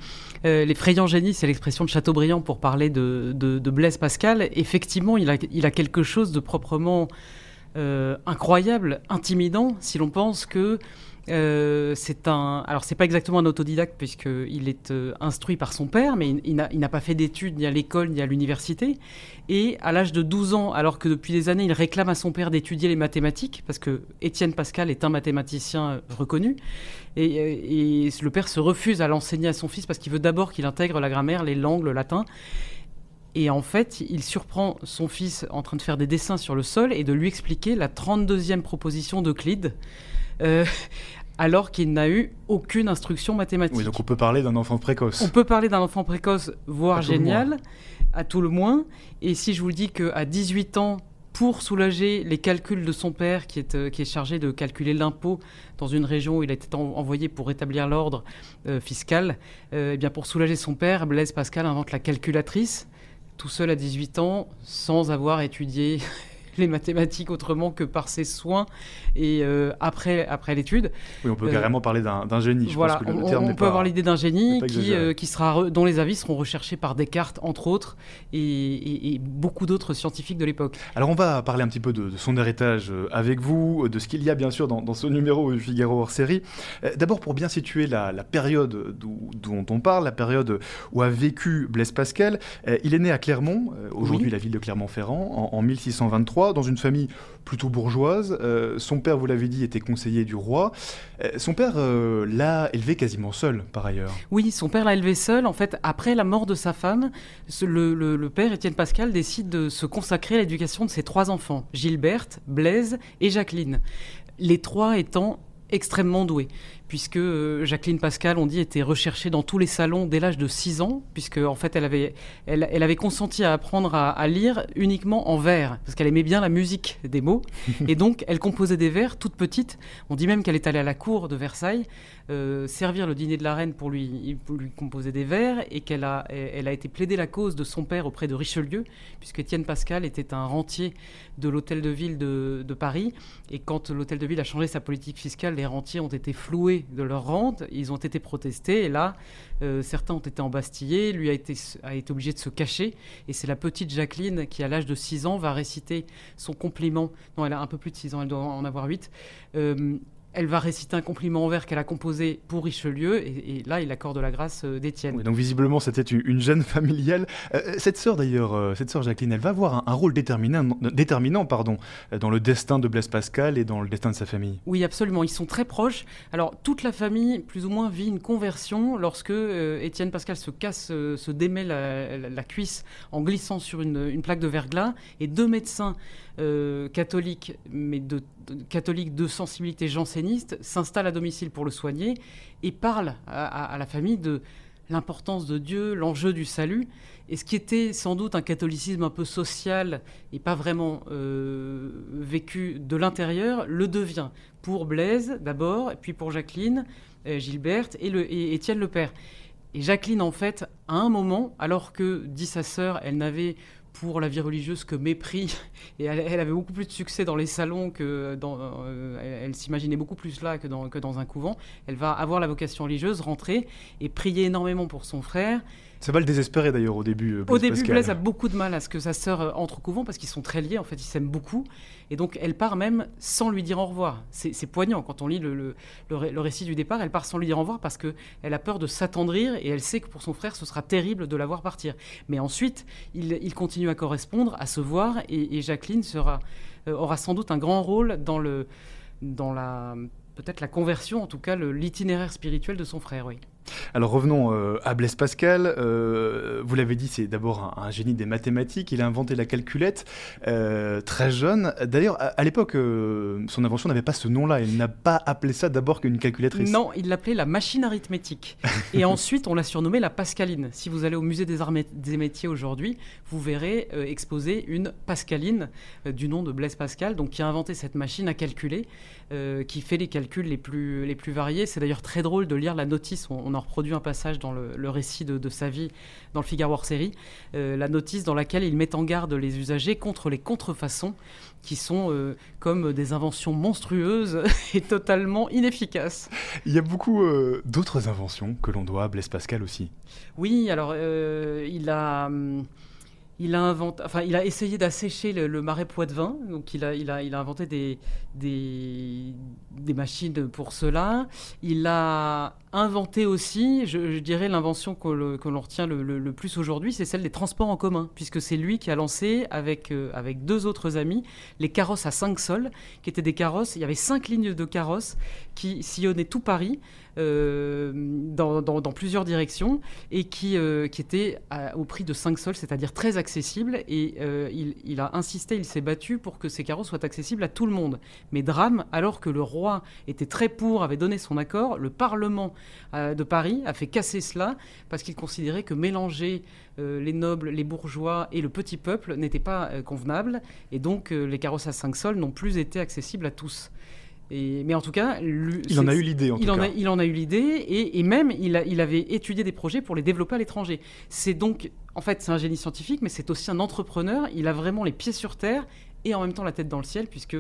Euh, L'effrayant génie, c'est l'expression de Chateaubriand pour parler de, Blaise Pascal. Effectivement, il a, a quelque chose de proprement euh, incroyable, intimidant, si l'on pense que euh, c'est un. Alors, c'est pas exactement un autodidacte puisqu'il est euh, instruit par son père, mais il, il n'a- il pas fait d'études ni à l'école ni à l'université. Et à l'âge de 12 ans, alors que depuis des années, il réclame à son père d'étudier les mathématiques, parce que Étienne Pascal est un mathématicien euh, reconnu, et, le père se refuse à l'enseigner à son fils parce qu'il veut d'abord qu'il intègre la grammaire, les langues, le latin. Et en fait, il surprend son fils en train de faire des dessins sur le sol et de lui expliquer la 32e proposition d'Euclide, alors qu'il n'a eu aucune instruction mathématique. Oui, donc on peut parler d'un enfant précoce. On peut parler d'un enfant précoce, voire À génial, à tout le moins. Et si je vous dis qu'à 18 ans, pour soulager les calculs de son père, qui est, euh, qui est chargé de calculer l'impôt dans une région où il a été en- envoyé pour rétablir l'ordre euh, fiscal, euh, eh bien pour soulager son père, Blaise Pascal invente la calculatrice, tout seul à 18 ans, sans avoir étudié les mathématiques autrement que par ses soins et euh, après, après l'étude. Oui, on peut Euh, carrément parler d'un génie. Je Voilà, pense que le, on, terme on peut pas- avoir l'idée d'un génie qui, euh, qui sera dont les avis seront recherchés par Descartes, entre autres, et, et- et beaucoup d'autres scientifiques de l'époque. Alors on va parler un petit peu de, de son héritage avec vous, de ce qu'il y a bien sûr dans, dans ce numéro du Figaro hors série. D'abord pour bien situer la, la période dont on parle, la période où a vécu Blaise Pascal, il est né à Clermont, aujourd'hui Oui. la ville de Clermont-Ferrand, en, en 1623, dans une famille plutôt bourgeoise. Euh, son père, vous l'avez dit, était conseiller du roi. Euh, son père euh, l'a élevé quasiment seul par ailleurs. Oui, son père l'a élevé seul. En fait, après la mort de sa femme, le père, Étienne Pascal, décide de se consacrer à l'éducation de ses trois enfants, Gilberte, Blaise et Jacqueline. Les trois étant extrêmement doués, puisque euh, Jacqueline Pascal, on dit, était recherchée dans tous les salons dès l'âge de 6 ans, puisque en fait, elle avait, elle, elle avait consenti à apprendre à, à lire uniquement en vers, parce qu'elle aimait bien la musique des mots, [laughs] et donc elle composait des vers toute petite. On dit même qu'elle est allée à la cour de Versailles euh, servir le dîner de la reine pour lui, pour lui composer des vers et qu'elle a, elle a été plaider la cause de son père auprès de Richelieu, puisque Étienne Pascal était un rentier de l'hôtel de ville de, de Paris. Et quand l'hôtel de ville a changé sa politique fiscale, les rentiers ont été floués de leur rente, ils ont été protestés, et là, euh, certains ont été embastillés, lui a été, obligé de se cacher. Et c'est la petite Jacqueline qui, à l'âge de 6 ans, va réciter son compliment. Non, elle a un peu plus de 6 ans, elle doit en avoir 8. Euh, elle va réciter un compliment en vers qu'elle a composé pour Richelieu, et, là, il accorde la grâce euh, d'Étienne. donc visiblement, c'était une, jeune familiale. Euh, cette sœur, d'ailleurs, euh, cette sœur Jacqueline, elle va avoir un, rôle déterminant, déterminant pardon, dans le destin de Blaise Pascal et dans le destin de sa famille. Oui, absolument. Ils sont très proches. Alors, toute la famille, plus ou moins, vit une conversion lorsque Étienne Pascal se casse, se démet la, cuisse en glissant sur une, une plaque de verglas, et deux médecins euh, catholique, mais de, catholique de sensibilité janséniste, s'installe à domicile pour le soigner et parle à, la famille de l'importance de Dieu, l'enjeu du salut. Et ce qui était sans doute un catholicisme un peu social et pas vraiment euh, vécu de l'intérieur, le devient pour Blaise d'abord, puis pour Jacqueline, euh, Gilberte et, et Étienne le Père. Et Jacqueline, en fait, à un moment, alors que, dit sa sœur, elle n'avait pour la vie religieuse que mépris. [laughs] Et elle, avait beaucoup plus de succès dans les salons que dans. Euh, elle, s'imaginait beaucoup plus là que dans, que dans un couvent. Elle va avoir la vocation religieuse, rentrer et prier énormément pour son frère. Ça va le désespérer d'ailleurs au début. Euh, au début, Blaise a beaucoup de mal à ce que sa sœur euh, entre au couvent parce qu'ils sont très liés, en fait, ils s'aiment beaucoup. Et donc elle part même sans lui dire au revoir. C'est poignant quand on lit le, le, récit du départ, elle part sans lui dire au revoir parce qu'elle a peur de s'attendrir et elle sait que pour son frère ce sera terrible de la voir partir. Mais ensuite, il, il continue à correspondre, à se voir et, Jacqueline sera, euh, aura sans doute un grand rôle dans, le, dans la peut-être la conversion, en tout cas l'itinéraire spirituel de son frère, oui. Alors revenons euh, à Blaise Pascal. Euh, vous l'avez dit, c'est d'abord un, génie des mathématiques. Il a inventé la calculette euh, très jeune. D'ailleurs, à, l'époque, son invention n'avait pas ce nom-là. Il n'a pas appelé ça d'abord qu'une calculatrice. Non, il l'appelait la machine arithmétique. Et [laughs] ensuite, on l'a surnommée la Pascaline. Si vous allez au musée des arts des métiers aujourd'hui, vous verrez exposer une Pascaline du nom de Blaise Pascal, donc qui a inventé cette machine à calculer, qui fait les calculs les plus, les plus variés. C'est d'ailleurs très drôle de lire la notice. On, reproduit un passage dans le, récit de, sa vie dans le Figaro hors série, euh, la notice dans laquelle il met en garde les usagers contre les contrefaçons qui sont euh, comme des inventions monstrueuses [laughs] et totalement inefficaces. Il y a beaucoup euh, d'autres inventions que l'on doit à Blaise Pascal aussi. Oui, alors il a... Hum, il a, inventé, enfin, il a essayé d'assécher le, marais poitevin, donc il a, il a, il a inventé des, des, des, machines pour cela. Il a inventé aussi, je, dirais, l'invention que l'on retient le, plus aujourd'hui, c'est celle des transports en commun, puisque c'est lui qui a lancé, avec, euh, avec deux autres amis, les carrosses à cinq sols, qui étaient des carrosses, il y avait cinq lignes de carrosses qui sillonnaient tout Paris, euh, dans, plusieurs directions et qui, euh, était au prix de 5 sols, c'est-à-dire très accessible. Et euh, il, il, a insisté, il s'est battu pour que ces carreaux soient accessibles à tout le monde. Mais drame, alors que le roi était très pour, avait donné son accord, le Parlement de Paris a fait casser cela parce qu'il considérait que mélanger les nobles, les bourgeois et le petit peuple n'était pas convenable. Et donc les carrosses à 5 sols n'ont plus été accessibles à tous mais en tout cas, il en a eu l'idée. il, en A, il en a eu l'idée et, même il, il, avait étudié des projets pour les développer à l'étranger. C'est donc, en fait, c'est un génie scientifique, mais c'est aussi un entrepreneur. Il a vraiment les pieds sur terre et en même temps la tête dans le ciel, puisque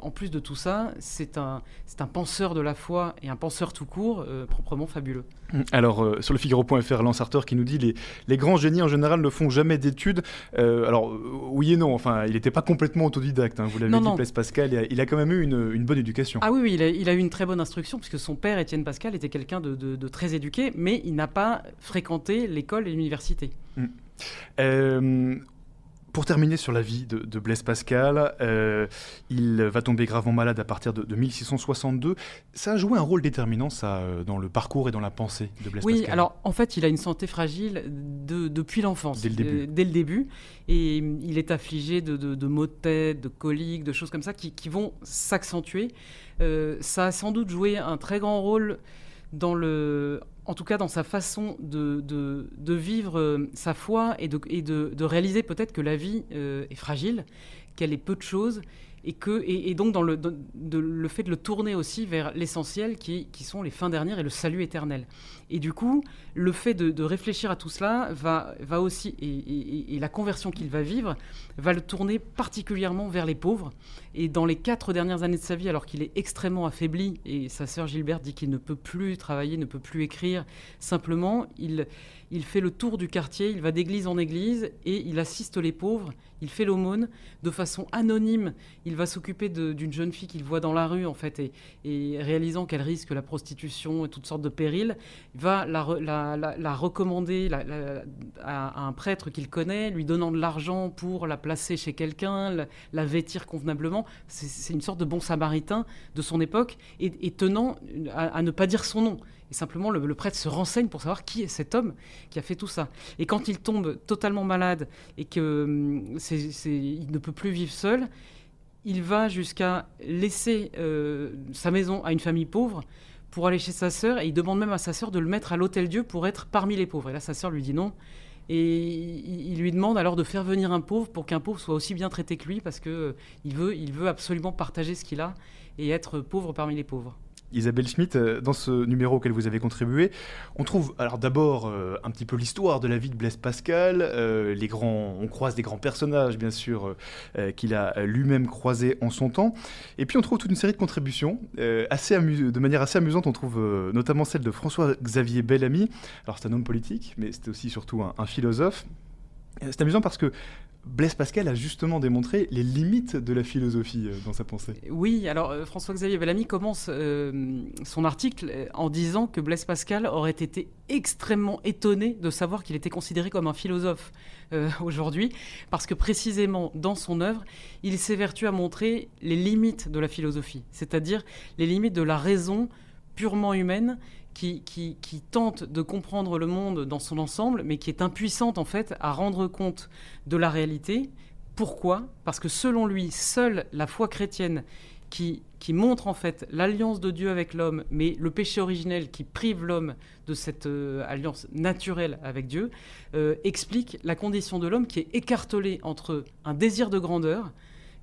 en plus de tout ça, c'est un, un penseur de la foi et un penseur tout court euh, proprement fabuleux. Hum, alors, euh, sur le Figaro.fr, Lance Arthur qui nous dit les, les grands génies en général ne font jamais d'études. alors, oui et non, enfin, il n'était pas complètement autodidacte, hein, vous l'avez dit, Blaise Pascal, il a, quand même eu une, une bonne éducation. Ah oui, oui il, a, eu une très bonne instruction, puisque son père, Étienne Pascal, était quelqu'un de, de, très éduqué, mais il n'a pas fréquenté l'école et l'université. Hum. Pour terminer sur la vie de, Blaise Pascal, euh, il va tomber gravement malade à partir de, 1662. Ça a joué un rôle déterminant, ça, euh, dans le parcours et dans la pensée de Blaise Pascal. Oui, alors en fait, il a une santé fragile depuis l'enfance. Dès le début. Euh, dès le début. Et il est affligé de, maux de tête, de coliques, de choses comme ça qui, vont s'accentuer. ça a sans doute joué un très grand rôle dans le, en tout cas dans sa façon de, vivre euh, sa foi et de, et de réaliser peut-être que la vie euh, est fragile, qu'elle est peu de choses et, que, et, donc dans le, le, fait de le tourner aussi vers l'essentiel qui, qui, sont les fins dernières et le salut éternel. Et du coup, le fait de, réfléchir à tout cela va, va aussi, et, et la conversion qu'il va vivre, va le tourner particulièrement vers les pauvres. Et dans les quatre dernières années de sa vie, alors qu'il est extrêmement affaibli, et sa sœur Gilberte dit qu'il ne peut plus travailler, ne peut plus écrire, simplement, il, il fait le tour du quartier, il va d'église en église et il assiste les pauvres, il fait l'aumône de façon anonyme. Il va s'occuper d'une jeune fille qu'il voit dans la rue, en fait, et, réalisant qu'elle risque la prostitution et toutes sortes de périls, il va la, recommander à, un prêtre qu'il connaît, lui donnant de l'argent pour la placer chez quelqu'un, la, vêtir convenablement. C'est une sorte de bon samaritain de son époque, et, tenant à, ne pas dire son nom. Et simplement, le, prêtre se renseigne pour savoir qui est cet homme qui a fait tout ça. Et quand il tombe totalement malade et qu'il hum, ne peut plus vivre seul, il va jusqu'à laisser euh, sa maison à une famille pauvre pour aller chez sa sœur et il demande même à sa sœur de le mettre à l'hôtel Dieu pour être parmi les pauvres. Et là, sa sœur lui dit non. Et il lui demande alors de faire venir un pauvre pour qu'un pauvre soit aussi bien traité que lui parce qu'il euh, veut, il veut absolument partager ce qu'il a et être pauvre parmi les pauvres. Isabelle Schmitt, euh, dans ce numéro auquel vous avez contribué, on trouve alors d'abord euh, un petit peu l'histoire de la vie de Blaise Pascal. Euh, les grands, on croise des grands personnages, bien sûr, qu'il a lui-même croisés en son temps. Et puis on trouve toute une série de contributions assez de manière assez amusante. On trouve notamment celle de François-Xavier Bellamy. Alors c'est un homme politique, mais c'était aussi surtout un philosophe. C'est amusant parce que Blaise Pascal a justement démontré les limites de la philosophie euh, dans sa pensée. Oui, alors euh, François-Xavier Bellamy commence euh, son article en disant que Blaise Pascal aurait été extrêmement étonné de savoir qu'il était considéré comme un philosophe aujourd'hui, parce que précisément dans son œuvre, il s'évertue à montrer les limites de la philosophie, c'est-à-dire les limites de la raison purement humaine qui, tente de comprendre le monde dans son ensemble, mais qui est impuissante en fait à rendre compte de la réalité. Pourquoi? Parce que selon lui, seule la foi chrétienne qui, qui montre en fait l'alliance de Dieu avec l'homme, mais le péché originel qui prive l'homme de cette euh, alliance naturelle avec Dieu, euh, explique la condition de l'homme qui est écartelée entre un désir de grandeur,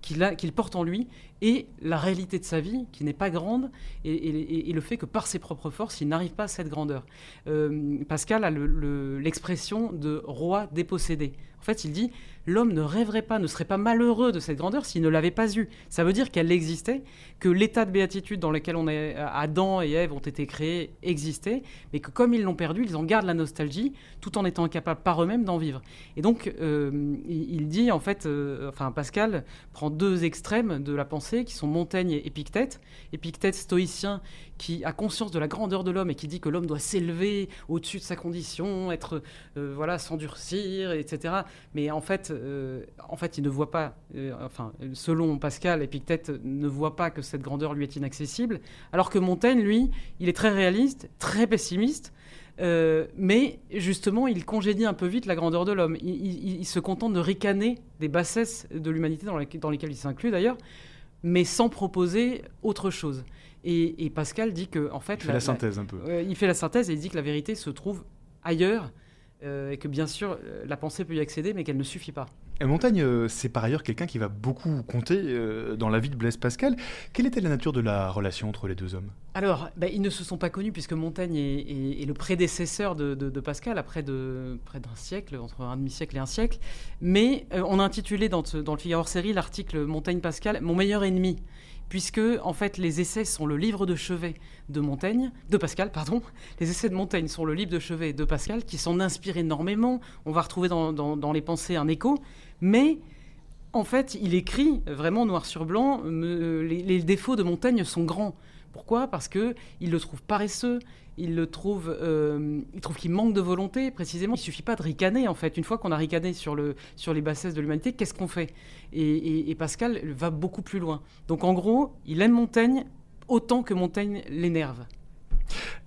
qu'il porte en lui et la réalité de sa vie qui n'est pas grande et, le fait que par ses propres forces il n'arrive pas à cette grandeur. Euh, Pascal a l'expression de roi dépossédé. En fait, il dit l'homme ne rêverait pas, ne serait pas malheureux de cette grandeur s'il ne l'avait pas eue. Ça veut dire qu'elle existait, que l'état de béatitude dans lequel on est, Adam et Ève ont été créés existait, mais que comme ils l'ont perdu, ils en gardent la nostalgie, tout en étant incapables par eux-mêmes d'en vivre. Et donc, euh, il, dit en fait, euh, enfin Pascal prend deux extrêmes de la pensée qui sont Montaigne et Épictète. Épictète stoïcien qui a conscience de la grandeur de l'homme et qui dit que l'homme doit s'élever au-dessus de sa condition, être euh, voilà s'endurcir, etc. Mais en fait, euh, en fait, il ne voit pas, euh, enfin, selon Pascal, Épictète ne voit pas que cette grandeur lui est inaccessible, alors que Montaigne, lui, il est très réaliste, très pessimiste. mais justement, il congédie un peu vite la grandeur de l'homme. Il, se contente de ricaner des bassesses de l'humanité dans, dans lesquelles il s'inclut d'ailleurs, mais sans proposer autre chose. Et, Pascal dit que, en fait, il fait la, synthèse un peu. il fait la synthèse et il dit que la vérité se trouve ailleurs euh, et que bien sûr euh, la pensée peut y accéder, mais qu'elle ne suffit pas. Et Montaigne, euh, c'est par ailleurs quelqu'un qui va beaucoup compter dans la vie de Blaise Pascal. Quelle était la nature de la relation entre les deux hommes? Alors, bah, ils ne se sont pas connus puisque Montaigne est, le prédécesseur de, Pascal à près d'un siècle, entre un demi-siècle et un siècle. Mais on a intitulé dans, dans le Figaro série l'article Montaigne-Pascal, Mon meilleur ennemi puisque en fait les essais sont le livre de chevet de Montaigne, de Pascal, pardon. Les essais de Montaigne sont le livre de chevet de Pascal, qui s'en inspire énormément. On va retrouver dans, les pensées un écho, mais en fait, il écrit vraiment noir sur blanc. les défauts de Montaigne sont grands. Pourquoi? Parce que il le trouve paresseux, il le trouve, euh, il trouve qu'il manque de volonté. Précisément, il suffit pas de ricaner en fait. Une fois qu'on a ricané sur le sur les bassesses de l'humanité, qu'est-ce qu'on fait? Et, Pascal va beaucoup plus loin. Donc en gros, il aime Montaigne autant que Montaigne l'énerve.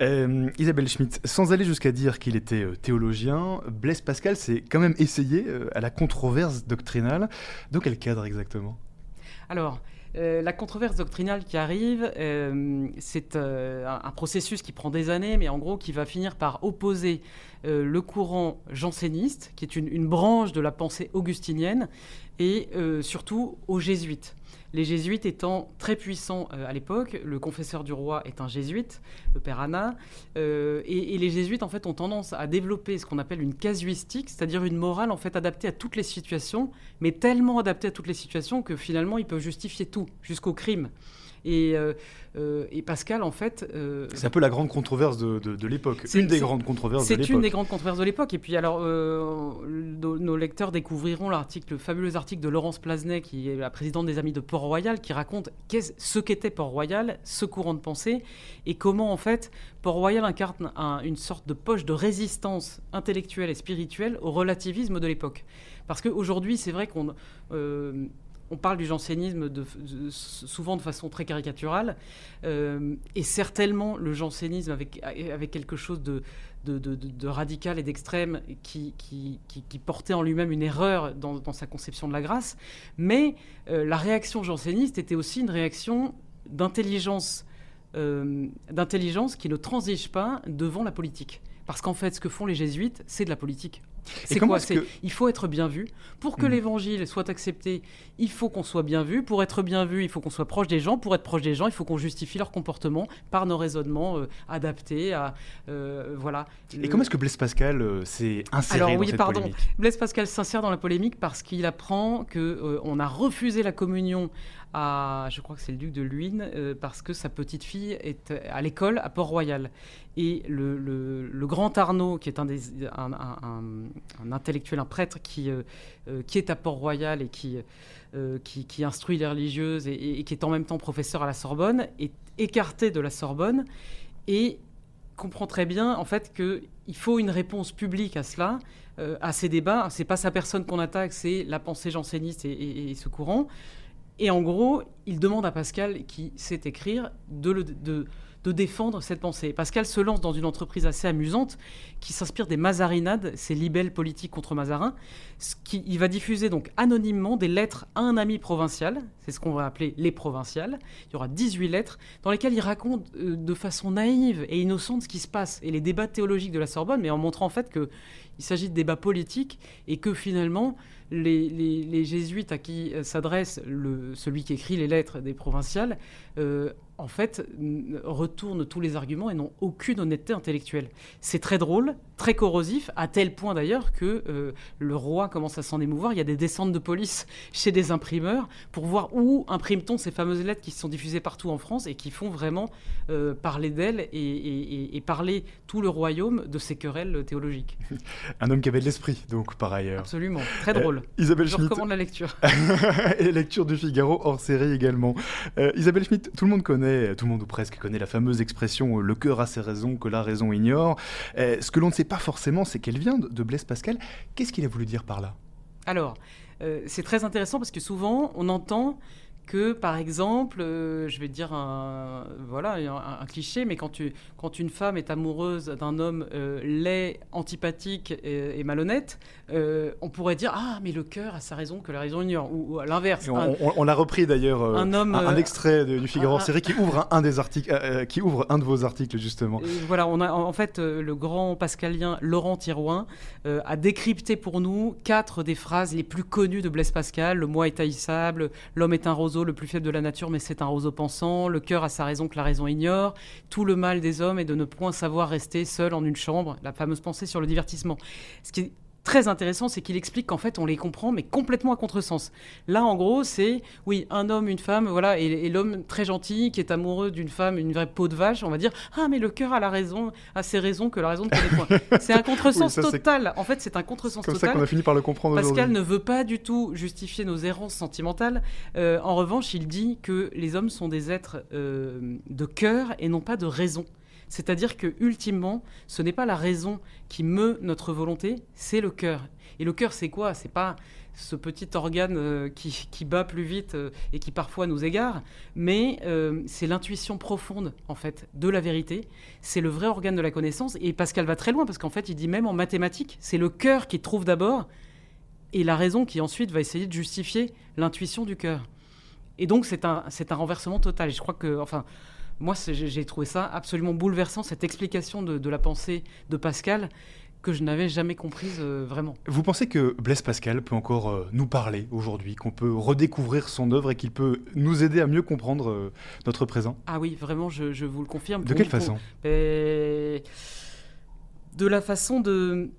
Euh, Isabelle Schmitt, sans aller jusqu'à dire qu'il était euh, théologien, Blaise Pascal s'est quand même essayé à la controverse doctrinale. Dans quel cadre exactement? Alors, euh, la controverse doctrinale qui arrive, euh, c'est euh, un, processus qui prend des années, mais en gros qui va finir par opposer le courant janséniste, qui est une, branche de la pensée augustinienne, et surtout aux jésuites les jésuites étant très puissants euh, à l'époque. Le confesseur du roi est un jésuite, le père Anna. Euh, et, les jésuites, en fait, ont tendance à développer ce qu'on appelle une casuistique, c'est-à-dire une morale, en fait, adaptée à toutes les situations, mais tellement adaptée à toutes les situations que finalement, ils peuvent justifier tout, jusqu'au crime. Et, euh, euh, et Pascal, en fait. euh, C'est un peu la grande controverse de, de- de l'époque. C'est- Une des c'est- grandes controverses de C'est l'époque. une des grandes controverses de l'époque. Et puis, alors, nos, nos lecteurs découvriront l'article, le fabuleux article de Laurence Plasnet, qui est la présidente des Amis de Port-Royal, qui raconte ce qu'était Port-Royal, ce courant de pensée, et comment, en fait, Port-Royal incarne un- une sorte de poche de résistance intellectuelle et spirituelle au relativisme de l'époque. Parce qu'aujourd'hui, c'est vrai qu'on. euh, on parle du jansénisme souvent de façon très caricaturale, euh, et certainement le jansénisme avec, quelque chose de, radical et d'extrême qui, portait en lui-même une erreur dans, dans sa conception de la grâce. Mais euh, la réaction janséniste était aussi une réaction d'intelligence, euh, d'intelligence qui ne transige pas devant la politique. Parce qu'en fait, ce que font les jésuites, c'est de la politique. C'est quoi que- il faut être bien vu. Pour que Mhm. l'évangile soit accepté, il faut qu'on soit bien vu. Pour être bien vu, il faut qu'on soit proche des gens. Pour être proche des gens, il faut qu'on justifie leur comportement par nos raisonnements euh, adaptés à euh, voilà. Et Le- comment est-ce que Blaise Pascal euh, s'est inséré Alors dans oui, cette pardon. polémique? Blaise Pascal s'insère dans la polémique parce qu'il apprend que euh, on a refusé la communion je crois que c'est le duc de Luynes, euh, parce que sa petite fille est euh, à l'école à Port-Royal. Et le, grand Arnaud, qui est un, intellectuel, un prêtre qui, euh, qui est à Port-Royal et qui, instruit les religieuses et, qui est en même temps professeur à la Sorbonne, est écarté de la Sorbonne et comprend très bien en fait qu'il faut une réponse publique à cela, à ces débats. C'est pas sa personne qu'on attaque, c'est la pensée janséniste et ce courant. Et en gros, il demande à Pascal, qui sait écrire, de, le- de- de défendre cette pensée. Pascal se lance dans une entreprise assez amusante qui s'inspire des Mazarinades, ces libelles politiques contre Mazarin. Qui, il va diffuser donc anonymement des lettres à un ami provincial, c'est ce qu'on va appeler les provinciales. Il y aura 18 lettres dans lesquelles il raconte euh, de façon naïve et innocente ce qui se passe et les débats théologiques de la Sorbonne, mais en montrant en fait que il s'agit de débats politiques et que finalement les, jésuites à qui euh, s'adresse celui qui écrit les lettres des provinciales, euh, en fait, retournent tous les arguments et n'ont aucune honnêteté intellectuelle. C'est très drôle, très corrosif, à tel point d'ailleurs que euh, le roi commence à s'en émouvoir. Il y a des descentes de police chez des imprimeurs pour voir où imprime-t-on ces fameuses lettres qui sont diffusées partout en France et qui font vraiment euh, parler d'elles et, et- et- et parler tout le royaume de ces querelles théologiques. [laughs] Un homme qui avait de l'esprit, donc par ailleurs. Absolument, très drôle. Isabelle Je Schmitt recommande la lecture. [laughs] et lecture du Figaro hors série également. Euh, Isabelle Schmitt, tout le monde connaît, tout le monde ou presque connaît la fameuse expression euh, le cœur a ses raisons que la raison ignore. Euh, ce que l'on ne sait pas forcément, c'est qu'elle vient de Blaise Pascal. Qu'est-ce qu'il a voulu dire par là? Alors, euh, c'est très intéressant parce que souvent, on entend que, par exemple, euh, je vais dire un, voilà, un, un cliché, mais quand, tu, quand une femme est amoureuse d'un homme euh, laid, antipathique et, et malhonnête, euh, on pourrait dire Ah, mais le cœur a sa raison que la raison ignore. Ou, ou à l'inverse. On, on- on a repris d'ailleurs un homme, un, un extrait de- du Figaro un- série qui ouvre un, des articles, qui ouvre un de vos articles justement. Voilà, on a en fait le grand pascalien Laurent Thirouin euh, a décrypté pour nous quatre des phrases les plus connues de Blaise Pascal le moi est haïssable, l'homme est un roseau le plus faible de la nature, mais c'est un roseau pensant, le cœur a sa raison que la raison ignore, tout le mal des hommes est de ne point savoir rester seul en une chambre, la fameuse pensée sur le divertissement. Ce qui très intéressant, c'est qu'il explique qu'en fait on les comprend, mais complètement à contresens. Là, en gros, c'est oui, un homme, une femme, voilà, et, et l'homme très gentil qui est amoureux d'une femme, une vraie peau de vache, on va dire ah mais le cœur a la raison, a ses raisons que la raison ne connaît point. C'est un [laughs] contresens Oui, ça, total. En fait, c'est un contresens Comme ça total. qu'on a fini par le comprendre Pascal ne veut pas du tout justifier nos errances sentimentales. Euh, en revanche, il dit que les hommes sont des êtres euh, de cœur et non pas de raison. C'est-à-dire que ultimement, ce n'est pas la raison qui meut notre volonté, c'est le cœur. Et le cœur, c'est quoi? C'est pas ce petit organe euh, qui, qui bat plus vite euh, et qui parfois nous égare, mais euh, c'est l'intuition profonde en fait de la vérité. C'est le vrai organe de la connaissance. Et Pascal va très loin parce qu'en fait, il dit même en mathématiques, c'est le cœur qui trouve d'abord et la raison qui ensuite va essayer de justifier l'intuition du cœur. Et donc c'est un, un renversement total. Et je crois que, enfin, moi j'ai trouvé ça absolument bouleversant, cette explication de, de la pensée de Pascal que je n'avais jamais comprise euh, vraiment. Vous pensez que Blaise Pascal peut encore euh, nous parler aujourd'hui, qu'on peut redécouvrir son œuvre et qu'il peut nous aider à mieux comprendre euh, notre présent? Ah oui, vraiment, je, je vous le confirme. De quelle façon? Et de la façon de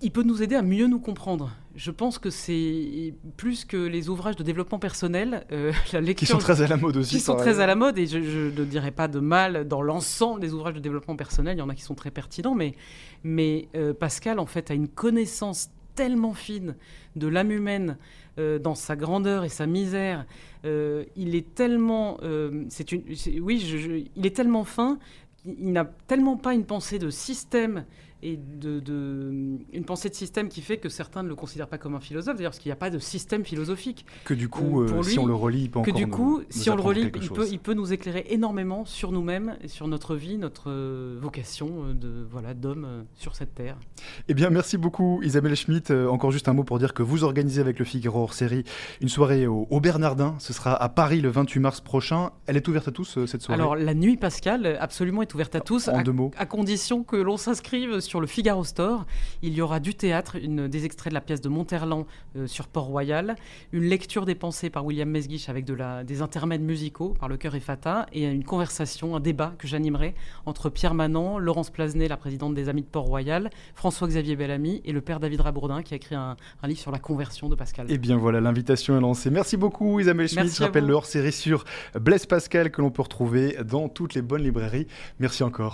il peut nous aider à mieux nous comprendre. Je pense que c'est plus que les ouvrages de développement personnel, euh, [laughs] la lecture... Qui sont très à la mode aussi. Qui sont très à la mode, et je, ne dirais pas de mal dans l'ensemble des ouvrages de développement personnel, il y en a qui sont très pertinents, mais, mais euh, Pascal, en fait, a une connaissance tellement fine de l'âme humaine euh, dans sa grandeur et sa misère. il est tellement, c'est une, oui, il est tellement fin. Il n'a tellement pas une pensée de système et de, une pensée de système qui fait que certains ne le considèrent pas comme un philosophe, d'ailleurs, parce qu'il n'y a pas de système philosophique. Que du coup, euh, si on le relit, il peut que du coup, si on le relit, il peut, il peut, nous éclairer énormément sur nous-mêmes et sur notre vie, notre euh, vocation euh, de voilà d'homme sur cette terre. Eh bien, merci beaucoup, Isabelle Schmitt. encore juste un mot pour dire que vous organisez avec le Figaro hors série une soirée au, Bernardin. Ce sera à Paris le 28 mars prochain. Elle est ouverte à tous cette soirée. Alors, la nuit Pascal, absolument, est ouverte à tous. En deux mots. À condition que l'on s'inscrive sur sur le Figaro Store. Il y aura du théâtre, une, des extraits de la pièce de Monterland euh, sur Port-Royal, une lecture des pensées par William Mesguich avec de la, des intermèdes musicaux par Le Cœur et Fata, et une conversation, un débat que j'animerai entre Pierre Manant, Laurence Plasnet, la présidente des Amis de Port-Royal, François-Xavier Bellamy et le père David Rabourdin qui a écrit un, livre sur la conversion de Pascal. Et eh bien voilà, l'invitation est lancée. Merci beaucoup Isabelle Schmitt. Je rappelle le hors-série sur Blaise Pascal que l'on peut retrouver dans toutes les bonnes librairies. Merci encore.